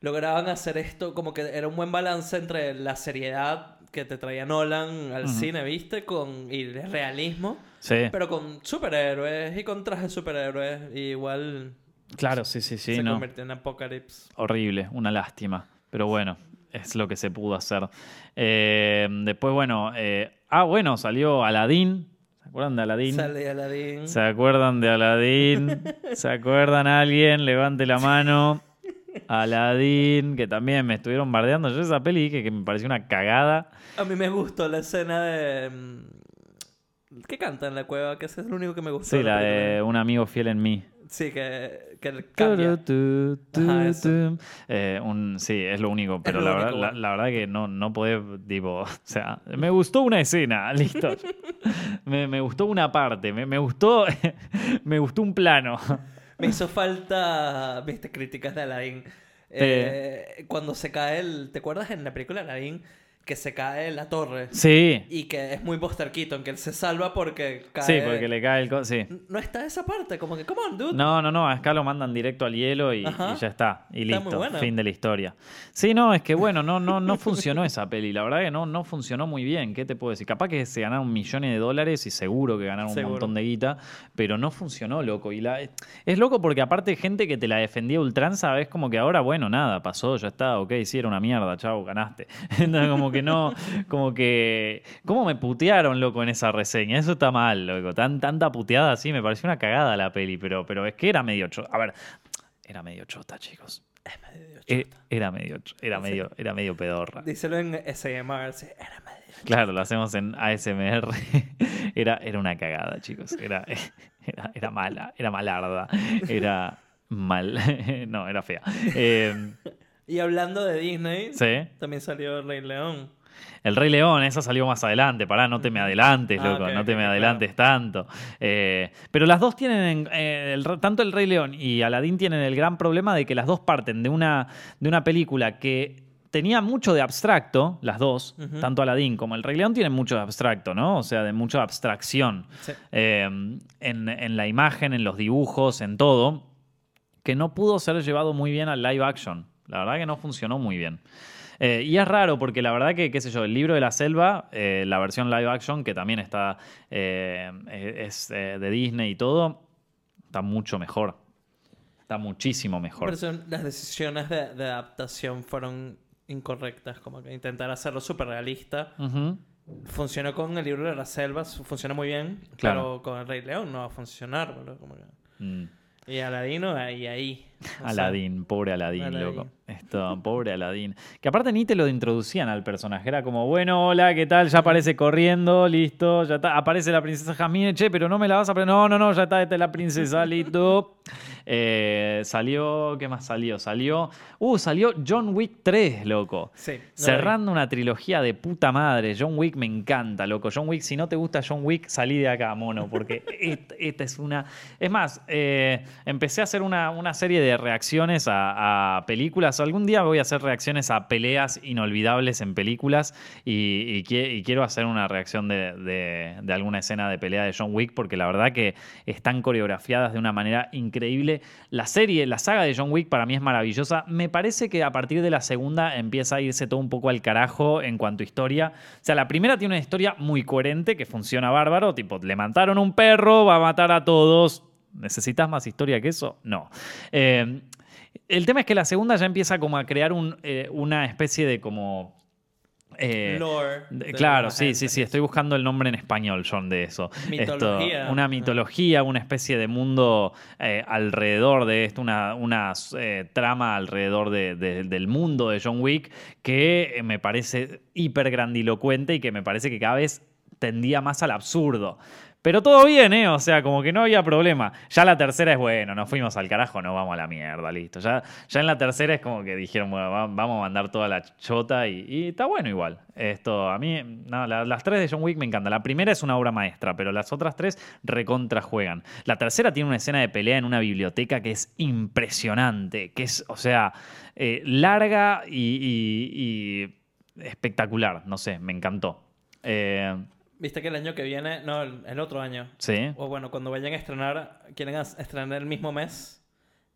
Lograban hacer esto como que era un buen balance entre la seriedad que te traía Nolan al cine, ¿viste? Con, y el realismo. Sí, Pero con superhéroes y con trajes superhéroes. y igual claro, sí, sí, sí. se no. convirtió en Apocalypse. Horrible, una lástima. Pero bueno, es lo que se pudo hacer. Eh, después, bueno. eh, ah, bueno, salió Aladdin. ¿Se acuerdan de Aladdin? Sale Aladdin. ¿Se acuerdan de Aladdin? ¿Se acuerdan alguien? Levante la mano. Aladdin, que también me estuvieron bardeando. Yo esa peli que, que me pareció una cagada. A mí me gustó la escena de... mm, ¿Qué canta en la cueva? Que ese es lo único que me gustó. Sí, la película. de Un amigo fiel en mí. Sí, que, que cambia. Ajá. Eh, un, sí, es lo único, pero lo la, verdad, la, verdad que no, no podés, tipo, o sea, me gustó una escena, listo. me, me gustó una parte, me, me gustó, me gustó un plano. Me hizo falta, viste, críticas de Aladdin. Eh, cuando se cae el... ¿Te acuerdas en la película Aladdin? Que se cae la torre. Sí, Y que es muy Buster Keaton, que él se salva porque cae... sí, porque le cae el... co- Sí. No está esa parte, como que, come on, dude. No, no, no, acá lo mandan directo al hielo y, ya está. Y Está listo, fin de la historia. Sí, no, es que bueno, no, no, no funcionó esa peli. La verdad que no, no funcionó muy bien. ¿Qué te puedo decir? Capaz que se ganaron millones de dólares y seguro que ganaron Seguro. un montón de guita, pero no funcionó, loco. Y la, es loco porque aparte gente que te la defendía ultranza, es como que ahora, bueno, nada, pasó, ya está, ok, sí, era una mierda, chao, ganaste. Entonces, como que no, como que. ¿Cómo me putearon, loco, en esa reseña? Eso está mal, loco. Tan, tanta puteada así, me pareció una cagada la peli, pero, pero es que era medio chota. A ver, era medio chota, chicos. Eh, Era medio, era medio, era medio pedorra. Díselo en SMR, sí, era medio... Claro, lo hacemos en ASMR. Era, era una cagada, chicos. Era, era, era mala, era malarda. Era mal. No, era fea. Eh, Y hablando de Disney, sí. también salió Rey León. El Rey León, esa salió más adelante. Pará, no te me adelantes, Ah, loco. no te me claro. adelantes tanto. Eh, pero las dos tienen, eh, el tanto el Rey León y Aladdin tienen el gran problema de que las dos parten de una, de una película que tenía mucho de abstracto, las dos, tanto Aladdin como el Rey León tienen mucho de abstracto, ¿no? O sea, de mucha abstracción Sí. eh, en, en la imagen, en los dibujos, en todo, que no pudo ser llevado muy bien al live action. La verdad que no funcionó muy bien. Eh, y es raro porque la verdad que, qué sé yo, el libro de la selva, eh, la versión live action, que también está, eh, es eh, de Disney y todo, está mucho mejor. Está muchísimo mejor. Pero las decisiones de, de adaptación fueron incorrectas, como que intentar hacerlo súper realista. Funcionó con el libro de las selvas, funciona muy bien, Claro. pero con el Rey León no va a funcionar, boludo, como que- Mm. Y Aladino ahí, ahí. Sea, Aladín, pobre Aladín, Aladín. loco. Esto, pobre Aladín. Que aparte ni te lo introducían al personaje. Era como, bueno, hola, ¿qué tal? Ya aparece corriendo, listo. Ya está. Aparece la princesa Jasmine, che, pero no me la vas a aprender. No, no, no, ya está, esta es la princesa, listo. Eh, salió, ¿qué más salió? Salió, uh, salió John Wick 3, loco. Sí. no. Cerrando una trilogía de puta madre. John Wick me encanta, loco. John Wick, si no te gusta John Wick, salí de acá, mono, porque esta, esta es una... Es más, eh, empecé a hacer una, una serie de reacciones a, a películas. Algún día voy a hacer reacciones a peleas inolvidables en películas y, y qui- y quiero hacer una reacción de alguna escena de pelea de John Wick porque la verdad que están coreografiadas de una manera increíble. La serie, la saga de John Wick para mí es maravillosa. Me parece que a partir de la segunda empieza a irse todo un poco al carajo en cuanto a historia. O sea, la primera tiene una historia muy coherente que funciona bárbaro, tipo, le mataron un perro, va a matar a todos. ¿Necesitas más historia que eso? No. Eh, el tema es que la segunda ya empieza como a crear un, eh, una especie de como... eh, Lore. de- claro, la sí, sí, sí. Estoy buscando el nombre en español, John, de eso. Mitología. Esto, una mitología, una especie de mundo eh, alrededor de esto, una, una trama alrededor de- de- del mundo de John Wick que me parece hiper grandilocuente y que me parece que cada vez tendía más al absurdo. Pero todo bien, ¿eh? O sea, como que no había problema. Ya la tercera es bueno, nos fuimos al carajo, no vamos a la mierda, listo. Ya, ya en la tercera es como que dijeron, bueno, va- vamos a mandar toda la chota y, está bueno igual. Esto, a mí, no, la- las tres de John Wick me encantan. La primera es una obra maestra, pero las otras tres recontra juegan. La tercera tiene una escena de pelea en una biblioteca que es impresionante, que es, o sea, eh, larga y- y espectacular. No sé, me encantó. Eh, Viste que el año que viene, no, el, otro año, sí. o bueno, cuando vayan a estrenar, quieren estrenar el mismo mes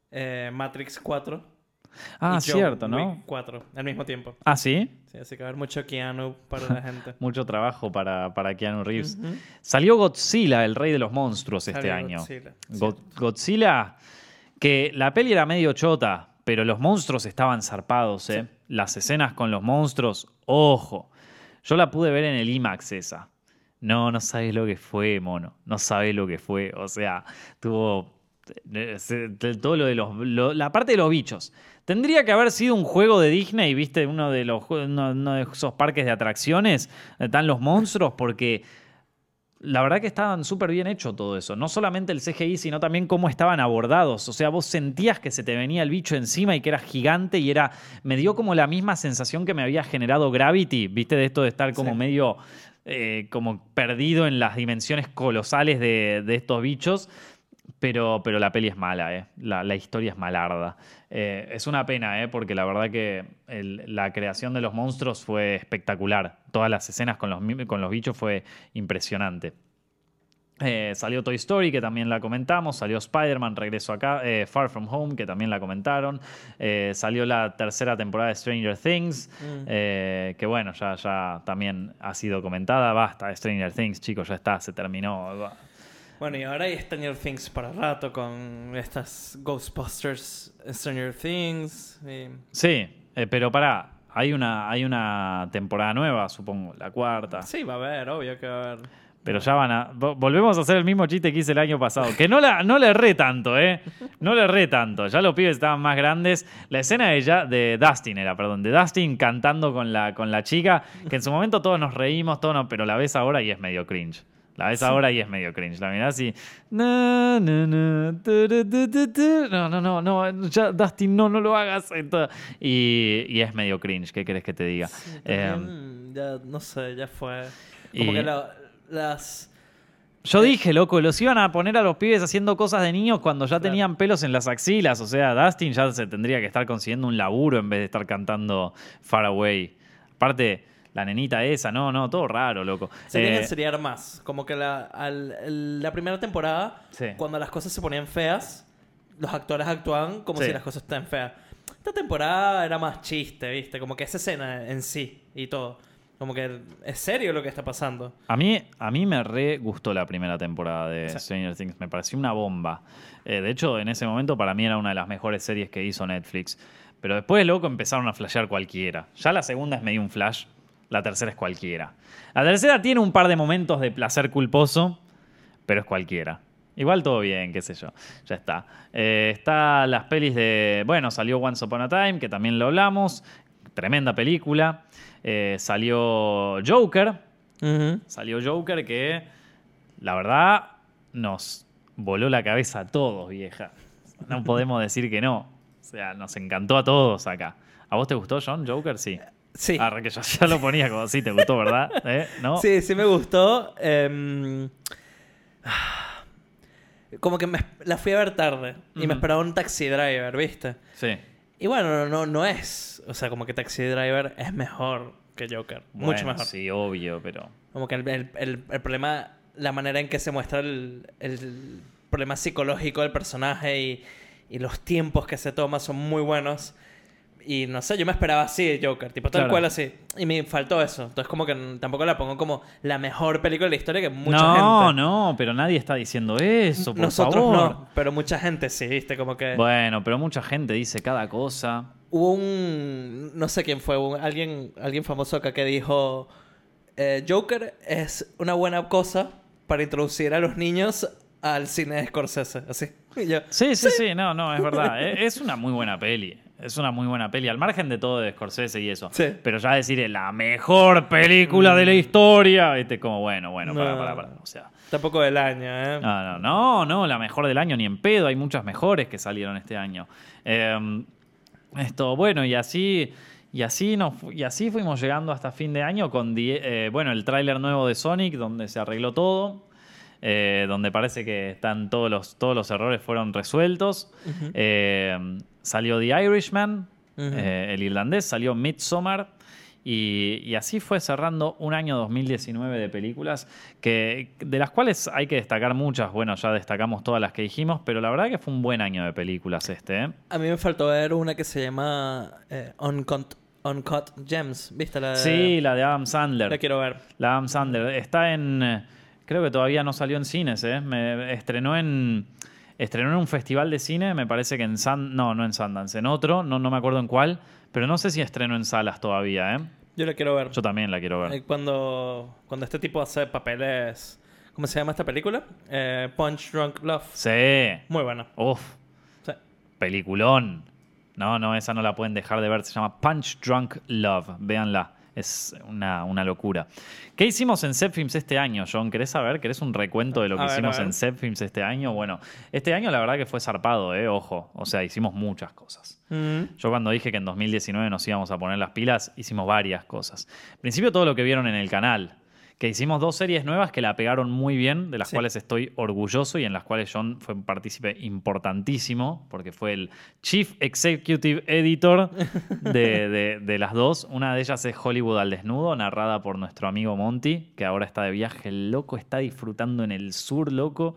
eh, Matrix 4. Ah, y John cierto, ¿no? Wick 4 al mismo tiempo. Ah, sí. Sí, así que va a haber mucho Keanu para la gente. Mucho trabajo para, para Keanu Reeves. Salió Godzilla, el rey de los monstruos, este año. Godzilla, Go- Godzilla, que la peli era medio chota, pero los monstruos estaban zarpados, ¿eh? Las escenas con los monstruos, ojo. Yo la pude ver en el IMAX esa. No, no sabes lo que fue, mono. No sabes lo que fue. O sea, tuvo eh, todo lo de los. lo- la parte de los bichos. Tendría que haber sido un juego de Disney, ¿viste? Uno de, los, uno, uno de esos parques de atracciones. Están los monstruos, porque la verdad que estaban súper bien hecho todo eso. No solamente el CGI, sino también cómo estaban abordados. O sea, vos sentías que se te venía el bicho encima y que era gigante y era. Me dio como la misma sensación que me había generado Gravity, ¿viste? De esto de estar como Sí. medio. Eh, como perdido en las dimensiones colosales de, estos bichos. Pero, pero la peli es mala, ¿eh? la, historia es malarda. Eh, es una pena, ¿eh? porque la verdad que la creación de los monstruos fue espectacular. Todas las escenas con los, con los bichos fue impresionante. Eh, salió Toy Story, que también la comentamos. Salió Spider-Man, regreso acá. eh, Far From Home, que también la comentaron. Eh, salió la tercera temporada de Stranger Things, Mm. que bueno, ya, ya también ha sido comentada. Basta Stranger Things, chicos, ya está, se terminó. Bueno, y ahora hay Stranger Things para rato con estas Ghostbusters Stranger Things. y- Sí, pero pará, hay una, hay una temporada nueva, supongo, la cuarta. Sí, va a haber, obvio que va a haber. Pero ya van a. vo- Volvemos a hacer el mismo chiste que hice el año pasado. Que no, la, no le erré tanto, ¿eh? No le erré tanto. Ya los pibes estaban más grandes. La escena de, ya, de Dustin era, perdón, de Dustin cantando con la, con la chica, que en su momento todos nos reímos, todos pero la ves ahora y es medio cringe. La ves ahora y es medio cringe. La mirás y. No, no, no, no. Ya, Dustin, no, no lo hagas. Y, y es medio cringe. ¿Qué querés que te diga? También, ya, no sé, ya fue. Como y- que la- las. Yo dije, loco, los iban a poner a los pibes haciendo cosas de niños cuando ya Claro. tenían pelos en las axilas. O sea, Dustin ya se tendría que estar consiguiendo un laburo en vez de estar cantando Far Away. Aparte, la nenita esa, no, no, todo raro, loco. Se tiene Eh, que enseriar más. Como que la, al- la primera temporada, Sí. cuando las cosas se ponían feas, los actores actuaban como Sí. si las cosas estén feas. Esta temporada era más chiste, ¿viste? Como que esa escena en sí y todo. Como que es serio lo que está pasando. A mí, a mí me re gustó la primera temporada de. Stranger Things. Me pareció una bomba. Eh, de hecho, en ese momento para mí era una de las mejores series que hizo Netflix. Pero después, loco, empezaron a flashear cualquiera. Ya la segunda es medio un flash. La tercera es cualquiera. La tercera tiene un par de momentos de placer culposo, pero es cualquiera. Igual todo bien, qué sé yo. Ya está. Eh, está las pelis de. Bueno, salió Once Upon a Time, que también lo hablamos. Tremenda película. Eh, salió Joker. Salió Joker que, la verdad, nos voló la cabeza a todos, vieja. No podemos decir que no. O sea, nos encantó a todos acá. ¿A vos te gustó, John? Joker, sí. Sí. Ah, que yo ya lo ponía como sí, te gustó, ¿verdad? ¿Eh? ¿No? Sí, sí me gustó. Em, como que me- la fui a ver tarde y me esperaba un taxi driver, ¿viste? Sí. Y bueno, no, no es. O sea, como que Taxi Driver es mejor que Joker. mucho mejor. Sí, obvio, pero. Como que el, el- el- el problema, la manera en que se muestra el, el problema psicológico del personaje y, y los tiempos que se toma son muy buenos. Y no sé, yo me esperaba así de Joker, tipo tal Claro. cual así. Y me faltó eso. Entonces, como que tampoco la pongo como la mejor película de la historia que mucha no, gente. no, pero nadie está diciendo eso, por Nosotros favor. no, pero mucha gente sí, viste, como que. Bueno, pero mucha gente dice cada cosa. Hubo un. No sé quién fue, un- alguien, alguien famoso acá que dijo: eh, Joker es una buena cosa para introducir a los niños al cine de Scorsese. Así. Yo, Sí, sí, sí, no, no, es verdad. E- Es una muy buena peli. Es una muy buena peli, al margen de todo de Scorsese y eso. Sí. Pero ya decir "Es la mejor película de la historia, viste, como bueno, bueno, para, No. para, para. O sea, Tampoco del año, ¿eh? no, no, no, no, la mejor del año ni en pedo. Hay muchas mejores que salieron este año. Eh, esto, bueno, y así. Y así, nos, y así fuimos llegando hasta fin de año con die- eh, bueno, el tráiler nuevo de Sonic, donde se arregló todo, eh, donde parece que están todos los, todos los errores fueron resueltos. Eh, salió The Irishman, eh, el irlandés, salió Midsommar. Y, y así fue cerrando un año 2019 de películas, que, de las cuales hay que destacar muchas. Bueno, ya destacamos todas las que dijimos, pero la verdad que fue un buen año de películas este. ¿eh? A mí me faltó ver una que se llama eh, Uncut, Uncut Gems. ¿Viste la de- Sí, la de Adam Sandler. La quiero ver. La Adam Sandler. Está en. Creo que todavía no salió en cines, ¿eh? Me estrenó en. Estrenó en un festival de cine, me parece que en San. No, no en Sundance, en otro, no, no me acuerdo en cuál. Pero no sé si estrenó en salas todavía, ¿eh? Yo la quiero ver. Yo también la quiero ver. Eh, Cuando, cuando este tipo hace papeles... ¿Cómo se llama esta película? Eh, Punch Drunk Love. Sí. Muy buena. Uf, Sí. peliculón. No, no, esa no la pueden dejar de ver. Se llama Punch Drunk Love. Véanla. Es una, una locura. ¿Qué hicimos en Zepfilms este año, John? ¿Querés saber? ¿Querés un recuento de lo que A hicimos ver. en Zepfilms este año? Bueno, este año la verdad que fue zarpado, ¿eh? Ojo. O sea, hicimos muchas cosas. Mm. Yo cuando dije que en 2019 nos íbamos a poner las pilas, hicimos varias cosas. En principio todo lo que vieron en el canal, que hicimos dos series nuevas que la pegaron muy bien, de las Sí. cuales estoy orgulloso y en las cuales John fue un partícipe importantísimo, porque fue el Chief Executive Editor de, de- de las dos. Una de ellas es Hollywood al desnudo, narrada por nuestro amigo Monty, que ahora está de viaje, loco está disfrutando en el sur, loco.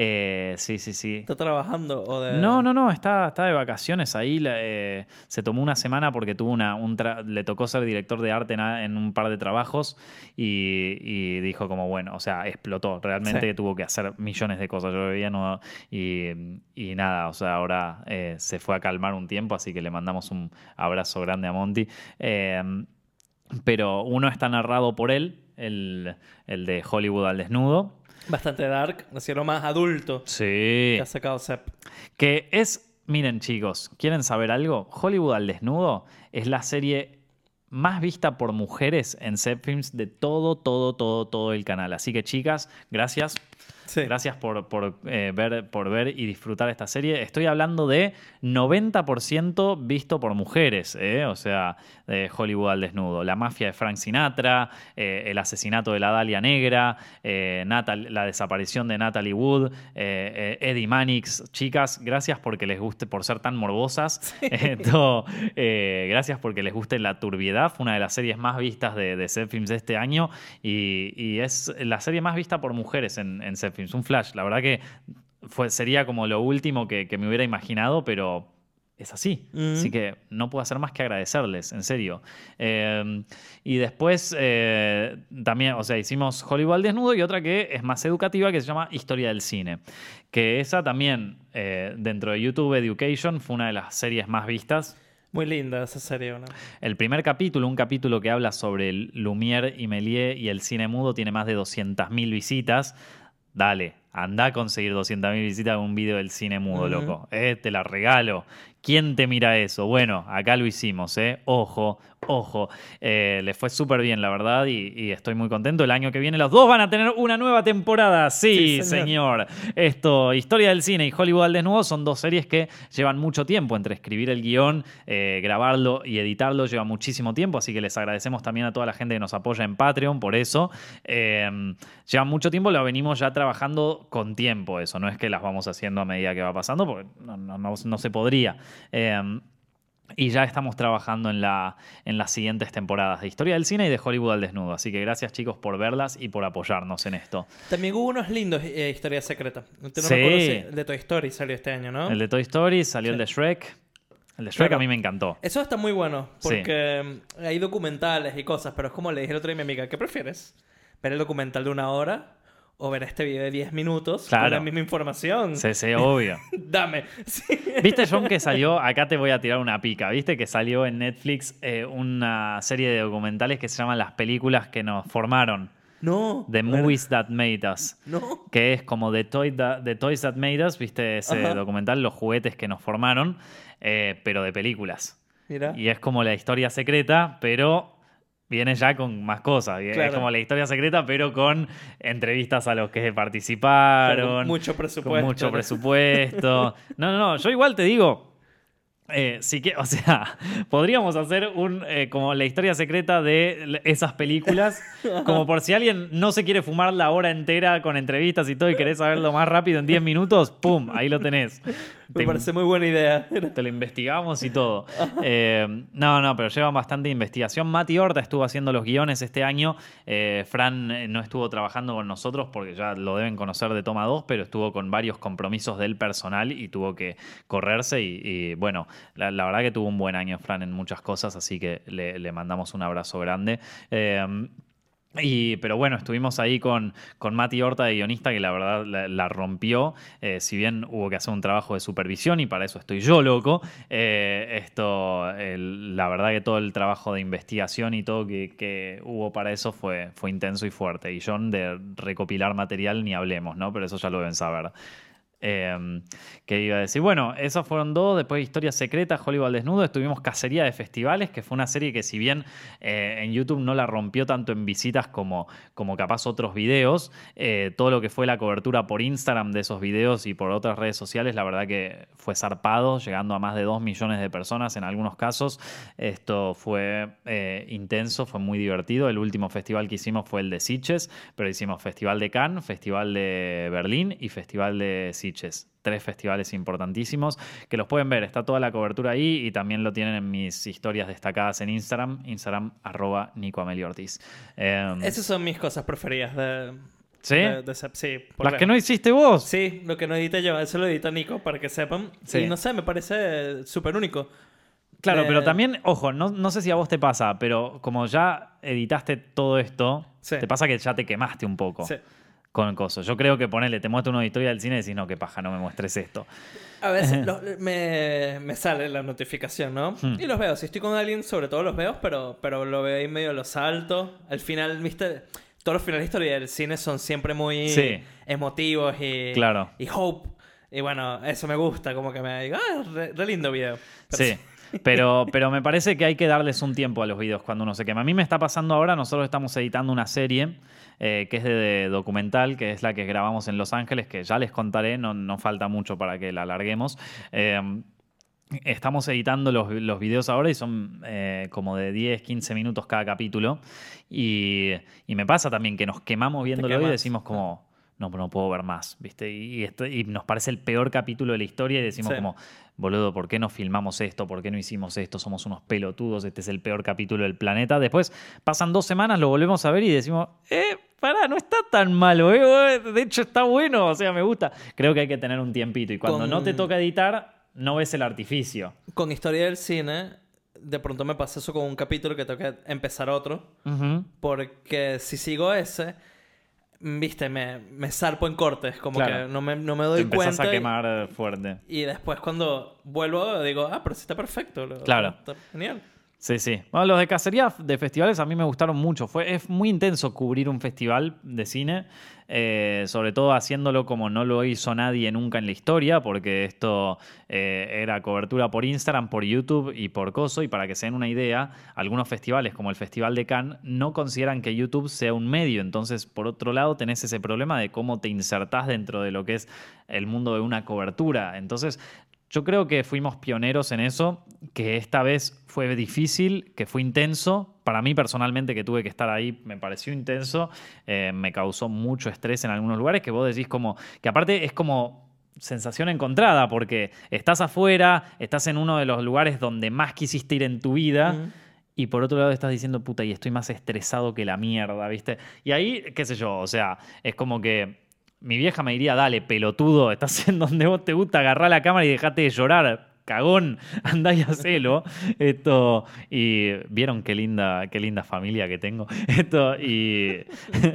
Eh, sí, sí, sí. ¿Está trabajando o de...? No, no, no, está, está de vacaciones ahí. eh, se tomó una semana porque tuvo una, un tra- le tocó ser director de arte en, un par de trabajos y, y dijo como, bueno, o sea, explotó. Realmente Sí. tuvo que hacer millones de cosas. Yo veía no, y, y nada, o sea, ahora eh, se fue a calmar un tiempo, así que le mandamos un abrazo grande a Monty. Eh, pero uno está narrado por él, el, el de Hollywood al desnudo. Bastante dark. Así lo más adulto Sí. que ha sacado Sepp. Que es, miren chicos, ¿quieren saber algo? Hollywood al desnudo es la serie más vista por mujeres en Films de todo, todo, todo, todo el canal. Así que chicas, gracias. Sí. Gracias por, por, eh, ver, por ver y disfrutar esta serie. Estoy hablando de 90% visto por mujeres, ¿eh? o sea, de Hollywood al desnudo. La mafia de Frank Sinatra, eh, el asesinato de la Dalia Negra, eh, Natal- la desaparición de Natalie Wood, Eddie Mannix. Chicas, gracias porque les guste, por ser tan morbosas. Eh, gracias porque les guste la turbiedad. Fue una de las series más vistas de, de Films de este año y, y es la serie más vista por mujeres en, en Films. Un flash. La verdad que fue, sería como lo último que, que me hubiera imaginado, pero es así. Mm. Así que no puedo hacer más que agradecerles, en serio. Eh, y después eh, también, o sea, hicimos Hollywood al desnudo y otra que es más educativa que se llama Historia del Cine. Que esa también, eh, dentro de YouTube Education, fue una de las series más vistas. Muy linda esa serie, ¿no? El primer capítulo, un capítulo que habla sobre Lumière y Méliès y el cine mudo, tiene más de 200.000 visitas. Dale, anda a conseguir 200.000 visitas con un video del cine mudo, loco. Eh, te la regalo. ¿Quién te mira eso? Bueno, acá lo hicimos, ¿eh? Ojo, ojo. Eh, les fue súper bien, la verdad, y, y estoy muy contento. El año que viene los dos van a tener una nueva temporada. Sí, Sí, señor. señor. Esto, Historia del Cine y Hollywood al Desnudo son dos series que llevan mucho tiempo entre escribir el guion, eh, grabarlo y editarlo. Lleva muchísimo tiempo, así que les agradecemos también a toda la gente que nos apoya en Patreon por eso. Eh, lleva mucho tiempo, lo venimos ya trabajando con tiempo eso. No es que las vamos haciendo a medida que va pasando, porque no, no- no- no se podría. Y ya estamos trabajando en, la, en las siguientes temporadas de Historia del Cine y de Hollywood al Desnudo. Así que gracias chicos por verlas y por apoyarnos en esto. También hubo unos lindos eh, historias secretas. No Sí. si el de Toy Story salió este año, ¿no? El de Toy Story, salió Sí. el de Shrek. El de Shrek a mí me encantó. Eso está muy bueno, porque mm, hay documentales y cosas, pero es como le dije el otro día a mi amiga, ¿qué prefieres? ¿Ver el documental de una hora o ver este video de 10 minutos con la misma información? Sí, sí, obvio. Dame. Sí. ¿Viste, John, que salió? Acá te voy a tirar una pica. ¿Viste que salió en Netflix eh, una serie de documentales que se llaman Las películas que nos formaron? No. The. Movies That Made Us. No. Que es como The, Toy The Toys That Made Us, ¿viste ese Ajá. documental? Los juguetes que nos formaron, eh, pero de películas. Mira. Y es como la historia secreta, pero viene ya con más cosas. Es como la historia secreta, pero con entrevistas a los que participaron. Con mucho presupuesto. Con mucho presupuesto. No, no, no. Yo igual te digo. eh, sí que, o sea, podríamos hacer un eh, como la historia secreta de esas películas, como por si alguien no se quiere fumar la hora entera con entrevistas y todo y querés saberlo más rápido en 10 minutos, ¡pum! Ahí lo tenés. Me Te- parece muy buena idea. te lo investigamos y todo. Eh, no, no, pero lleva bastante investigación. Mati Horta estuvo haciendo los guiones este año. Eh, Fran eh, no estuvo trabajando con nosotros porque ya lo deben conocer de Toma 2, pero estuvo con varios compromisos del personal y tuvo que correrse. Y, y, bueno, la, la verdad que tuvo un buen año Fran en muchas cosas, así que le, le mandamos un abrazo grande. Eh, pero bueno, estuvimos ahí con, con Mati Horta de guionista, que la verdad la, rompió. Eh, si bien hubo que hacer un trabajo de supervisión, y para eso estoy yo loco, eh, esto, la verdad que todo el trabajo de investigación y todo que, que hubo para eso fue, fue intenso y fuerte. Y John, de recopilar material, ni hablemos, ¿no? Pero eso ya lo deben saber. Eh, que iba a decir, bueno, esos fueron dos, después Historias Secretas, Hollywood Desnudo, estuvimos Cacería de Festivales, que fue una serie que si bien eh, en YouTube no la rompió tanto en visitas como, como capaz otros videos, eh, todo lo que fue la cobertura por Instagram de esos videos y por otras redes sociales, la verdad que fue zarpado, llegando a más de 2 millones de personas en algunos casos. Esto fue eh, intenso, fue muy divertido. El último festival que hicimos fue el de Sitges, pero hicimos Festival de Cannes, Festival de Berlín y Festival de Tres festivales importantísimos que los pueden ver. Está toda la cobertura ahí y también lo tienen en mis historias destacadas en Instagram. Instagram arroba Nico Amelio Ortiz. Eh, Esas son mis cosas preferidas de... ¿Sí? de- de ese- sí. por Las ver. que no hiciste vos. Sí, lo que no edité yo, eso lo edita Nico para que sepan. Sí. Y no sé, me parece súper único. Claro, Eh, pero también, ojo, no, no sé si a vos te pasa, pero como ya editaste todo esto, Sí. te pasa que ya te quemaste un poco Sí. Con el coso. Yo creo que ponele, te muestro una historia del cine y decís, no, qué paja, no me muestres esto. A veces lo- me, me sale la notificación, ¿no? Hmm. Y los veo. Si estoy con alguien, sobre todo los veo, pero, pero lo veo ahí medio lo salto. Al final, viste, todos los finales de historia del cine son siempre muy Sí. emotivos y, Claro. y hope. Y bueno, eso me gusta, como que me digo, ah, re, re lindo video. Pero Sí. Pero, pero me parece que hay que darles un tiempo a los videos cuando uno se quema. A mí me está pasando ahora, nosotros estamos editando una serie eh, que es de, de documental, que es la que grabamos en Los Ángeles, que ya les contaré, no, no falta mucho para que la alarguemos. Eh, Estamos editando los, los videos ahora y son eh, como de 10, 15 minutos cada capítulo. Y, y me pasa también que nos quemamos viéndolo y decimos como, no, no puedo ver más, ¿viste? Y, y esto- y nos parece el peor capítulo de la historia y decimos Sí. como, boludo, ¿por qué no filmamos esto? ¿Por qué no hicimos esto? Somos unos pelotudos, este es el peor capítulo del planeta. Después pasan dos semanas, lo volvemos a ver y decimos, eh, pará, no está tan malo, eh, de hecho está bueno, o sea, me gusta. Creo que hay que tener un tiempito y cuando Con- no te toca editar, no ves el artificio. Con historia del cine, de pronto me pasa eso con un capítulo que tengo que empezar otro. Ujú. Porque si sigo ese, viste, me, me zarpo en cortes. Como Claro. que no me, no me Te doy empezás cuenta. a y- quemar eh, fuerte. Y, después cuando vuelvo digo, ah, pero sí está perfecto. lo- Claro. Está genial. Sí, sí. Bueno, los de cacería de festivales a mí me gustaron mucho. Fue, es muy intenso cubrir un festival de cine, eh, sobre todo haciéndolo como no lo hizo nadie nunca en la historia, porque esto eh, era cobertura por Instagram, por YouTube y por Coso. Y para que se den una idea, algunos festivales, como el Festival de Cannes, no consideran que YouTube sea un medio. Entonces, por otro lado, tenés ese problema de cómo te insertás dentro de lo que es el mundo de una cobertura. Entonces, yo creo que fuimos pioneros en eso, que esta vez fue difícil, que fue intenso. Para mí personalmente que tuve que estar ahí me pareció intenso, eh, me causó mucho estrés en algunos lugares, que vos decís como, que aparte es como sensación encontrada, porque estás afuera, estás en uno de los lugares donde más quisiste ir en tu vida. Y por otro lado estás diciendo, puta, y estoy más estresado que la mierda, ¿viste? Y ahí, qué sé yo, o sea, es como que mi vieja me diría, dale, pelotudo, estás en donde vos te gusta, agarrá la cámara y dejate de llorar. cagón, andá y hacelo. Esto, y vieron qué linda, qué linda familia que tengo. Esto, y,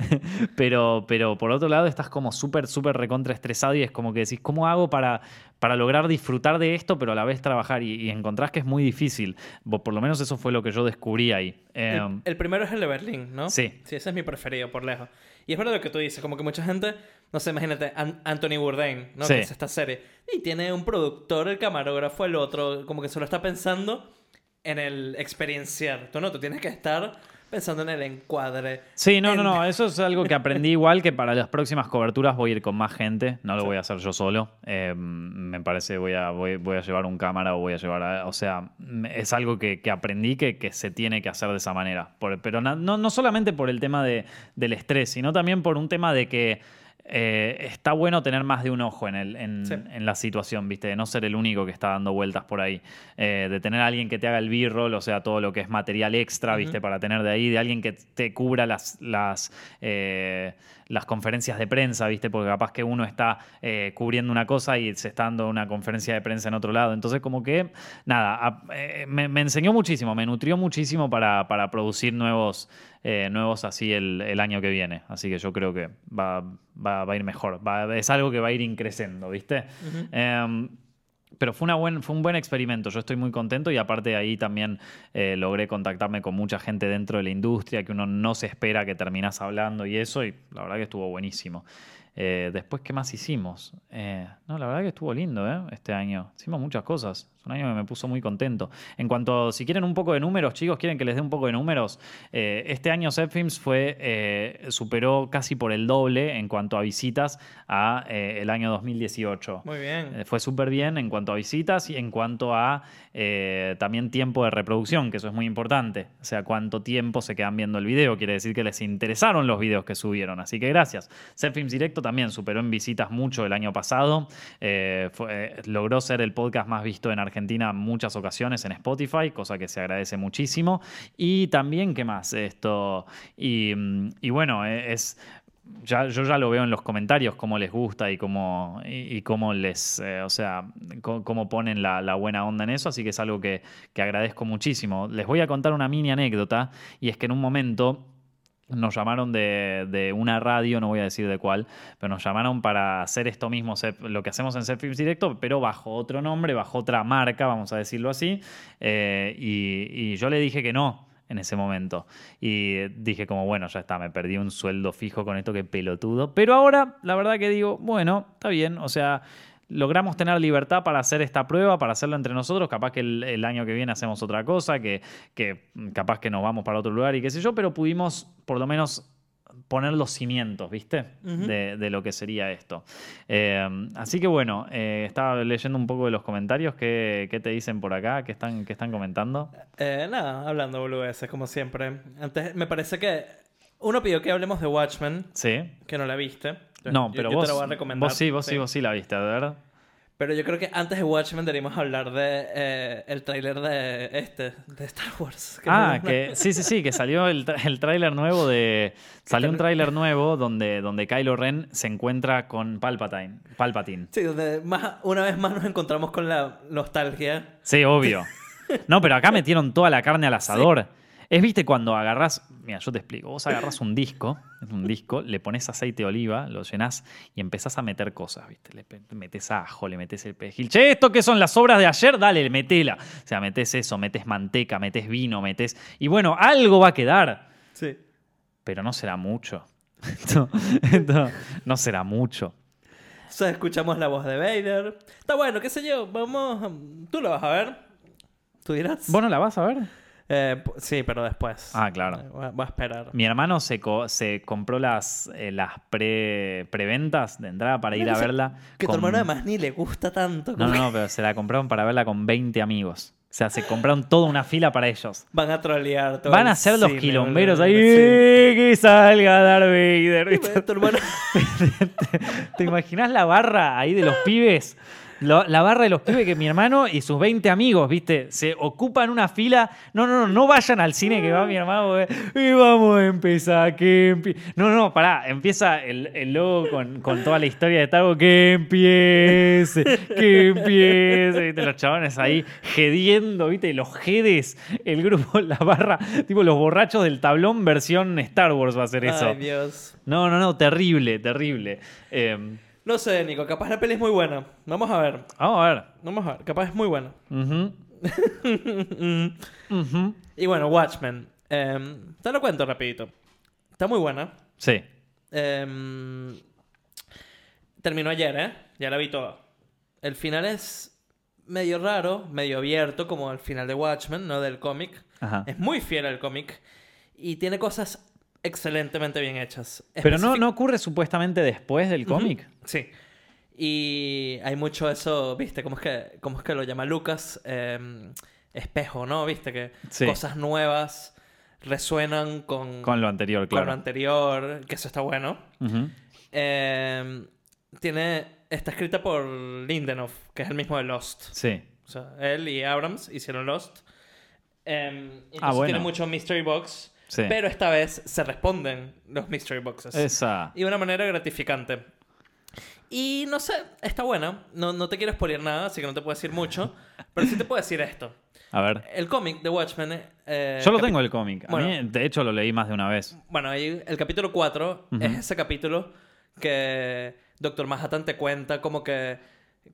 pero, pero por otro lado estás como súper, súper recontra estresado y es como que decís, ¿cómo hago para, para lograr disfrutar de esto, pero a la vez trabajar? Y, y encontrás que es muy difícil. Por lo menos eso fue lo que yo descubrí ahí. El, Em, el primero es el de Berlín, ¿no? Sí. Sí, ese es mi preferido por lejos. Y es verdad lo que tú dices, como que mucha gente, no sé, imagínate, An- Anthony Bourdain, ¿no? Sí. Que es esta serie. Y tiene un productor, el camarógrafo, el otro, como que solo está pensando en el experienciar. Tú no, tú tienes que estar pensando en el encuadre. Sí, no, no, no. Eso es algo que aprendí igual que para las próximas coberturas voy a ir con más gente. No lo voy a hacer yo solo. Eh, me parece voy a, voy, voy a llevar un cámara o voy a llevar. a- o sea, es algo que, que aprendí que, que se tiene que hacer de esa manera. Por- pero no, no solamente por el tema de, del estrés, sino también por un tema de que. Eh, está bueno tener más de un ojo en, el, en, Sí. en la situación, ¿viste? De no ser el único que está dando vueltas por ahí. Eh, de tener a alguien que te haga el B-roll, o sea, todo lo que es material extra, ¿viste? Para tener de ahí, de alguien que te cubra las, las, eh, las conferencias de prensa, ¿viste? Porque capaz que uno está cubriendo una cosa y se está dando una conferencia de prensa en otro lado. Entonces, como que, nada, a- me, me enseñó muchísimo, me nutrió muchísimo para, para producir nuevos, nuevos así el, el año que viene. Así que yo creo que va, va, va a ir mejor. Va- es algo que va a ir increciendo, ¿viste? Em, pero fue, una buen, fue un buen experimento, yo estoy muy contento y aparte de ahí también eh, logré contactarme con mucha gente dentro de la industria que uno no se espera que terminás hablando y eso, y la verdad que estuvo buenísimo. Eh, después, ¿qué más hicimos? Eh, no, la verdad que estuvo lindo este año. Hicimos muchas cosas. Es un año que me puso muy contento. En cuanto, si quieren un poco de números, chicos, quieren que les dé un poco de números. Eh, este año Zepfilms fue, eh, superó casi por el doble en cuanto a visitas a eh, el año 2018. Muy bien. Fue súper bien en cuanto a visitas y en cuanto a también tiempo de reproducción, que eso es muy importante. O sea, cuánto tiempo se quedan viendo el video. Quiere decir que les interesaron los videos que subieron. Así que gracias. Films Directo también superó en visitas mucho el año pasado. Fue- logró ser el podcast más visto en Argentina en muchas ocasiones en Spotify, cosa que se agradece muchísimo. Y también, ¿qué más? Esto. Y, bueno, eh, es ya, yo ya lo veo en los comentarios cómo les gusta y cómo, y, cómo les, eh, o sea, cómo ponen la, la buena onda en eso, así que es algo que, que agradezco muchísimo. Les voy a contar una mini anécdota y es que en un momento nos llamaron de, una radio, no voy a decir de cuál, pero nos llamaron para hacer esto mismo, lo que hacemos en Films Directo, pero bajo otro nombre, bajo otra marca, vamos a decirlo así, eh, y, y yo le dije que no en ese momento. Y dije como, bueno, ya está, me perdí un sueldo fijo con esto, que pelotudo. Pero ahora, la verdad que digo, bueno, está bien, o sea, logramos tener libertad para hacer esta prueba, para hacerlo entre nosotros, capaz que el, el año que viene hacemos otra cosa, que, que capaz que nos vamos para otro lugar y qué sé yo, pero pudimos por lo menos poner los cimientos, ¿viste? De, de lo que sería esto. Eh, así que bueno, eh, estaba leyendo un poco de los comentarios, ¿qué, qué te dicen por acá? ¿Qué están, qué están comentando? Eh, nada, hablando boludeces, como siempre. Antes, me parece que uno pidió que hablemos de Watchmen, Sí. que no la viste. No, Yo- pero yo vos, te lo voy a recomendar. vos sí, vos sí, vos sí la viste, a ver. Pero yo creo que antes de Watchmen deberíamos hablar de eh, el tráiler de este, de Star Wars. que Ah, no- que sí, sí, sí, que salió el, el tráiler nuevo de... Salió un tráiler nuevo donde, donde Kylo Ren se encuentra con Palpatine. Palpatine. Sí, donde más, una vez más nos encontramos con la nostalgia. Sí, obvio. No, pero acá metieron toda la carne al asador. Es, viste, cuando agarrás, mira, yo te explico, vos agarrás un disco, un disco, le pones aceite de oliva, lo llenás y empezás a meter cosas, viste, le metes ajo, le metes el perejil. Che, ¿esto qué son las obras de ayer? Dale, metela. O sea, metes eso, metes manteca, metes vino, metes... Y bueno, algo va a quedar, Sí. pero no será mucho. Esto no será mucho. O sea, escuchamos la voz de Vader. Está bueno, qué sé yo, vamos... Tú lo vas a ver. Tú dirás. ¿Vos no la vas a ver? Eh, sí, pero después. Ah, claro. Eh, Voy a, voy a esperar. Mi hermano se, co- se compró las, eh, las pre, preventas de entrada para ir a verla. Que tu hermano además ni le gusta tanto. No, no, que no, pero se la compraron para verla con 20 amigos. O sea, se compraron toda una fila para ellos. Van a trolear todo Van a ser los quilomberos ahí. Sí. "Eh, Que salga Darth Vader. Sí, Tu hermano... ¿Te imaginas la barra ahí de los pibes? Lo- la barra de los pibes que mi hermano y sus 20 amigos, ¿viste? Se ocupan una fila. No, no, no, no vayan al cine que va mi hermano. Y vamos a empezar, que empie-". No, no, pará. Empieza el, el logo con, con toda la historia de Tago. Que empiece, que empiece. ¿viste? Los chabones ahí gediendo, ¿viste? Los jedes, el grupo, la barra, tipo los borrachos del tablón versión Star Wars va a ser eso. Ay, Dios. No, no, no, terrible, terrible. Eh, No sé, Nico, capaz la peli es muy buena. Vamos a ver. vamos a ver. Vamos a ver, capaz es muy buena. Ujú. Ujú. Y bueno, Watchmen. Eh, te lo cuento rapidito. Está muy buena. Sí. Eh, terminó ayer, ¿eh? Ya la vi toda. El final es medio raro, medio abierto, como el final de Watchmen, no del cómic. Ajá. Es muy fiel al cómic y tiene cosas excelentemente bien hechas. Pero no, no ocurre supuestamente después del cómic. Sí. Y hay mucho eso, ¿viste? ¿Cómo es que, cómo es que lo llama Lucas? Eh, espejo, ¿no? ¿Viste? Que Sí. cosas nuevas resuenan con, Con lo anterior, con lo claro. anterior, que eso está bueno. Eh, tiene, está escrita por Lindelof, que es el mismo de Lost. Sí. O sea, él y Abrams hicieron Lost. Eh, Ah, bueno. tiene mucho Mystery Box. Sí. Pero esta vez se responden los Mystery Boxes. Esa. Y de una manera gratificante. Y no sé, está buena. No, no te quiero spoilear nada, así que no te puedo decir mucho. Pero sí te puedo decir esto. A ver. El cómic de Watchmen... eh, Yo lo tengo el cómic. Bueno. mí, de hecho, lo leí más de una vez. Bueno, ahí el capítulo 4 Ujú. es ese capítulo que Doctor Manhattan te cuenta como que,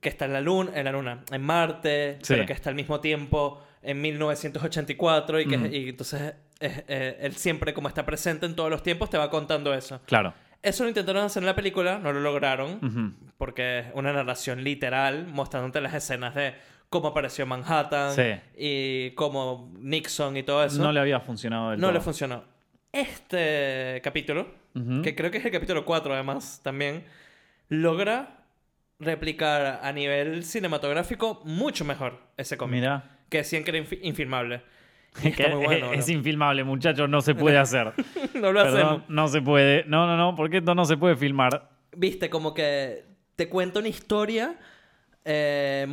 que está en la luna, en la luna, en Marte, Sí. pero que está al mismo tiempo en 1984 y que Ujú. y entonces es- eh, él siempre como está presente en todos los tiempos te va contando eso. Claro. Eso lo intentaron hacer en la película, no lo lograron porque es una narración literal mostrándote las escenas de cómo apareció Manhattan Sí. y cómo Nixon y todo eso. No le había funcionado del No todo. le funcionó. Este capítulo, que creo que es el capítulo 4 además también, logra replicar a nivel cinematográfico mucho mejor ese cómic. Mira. Que decían que era infilmable. Y está Que muy bueno. es infilmable, muchachos. No se puede hacer. no lo hacemos. Perdón, no se puede. No, no, no, porque esto no se puede filmar. Viste, como que te cuenta una historia eh,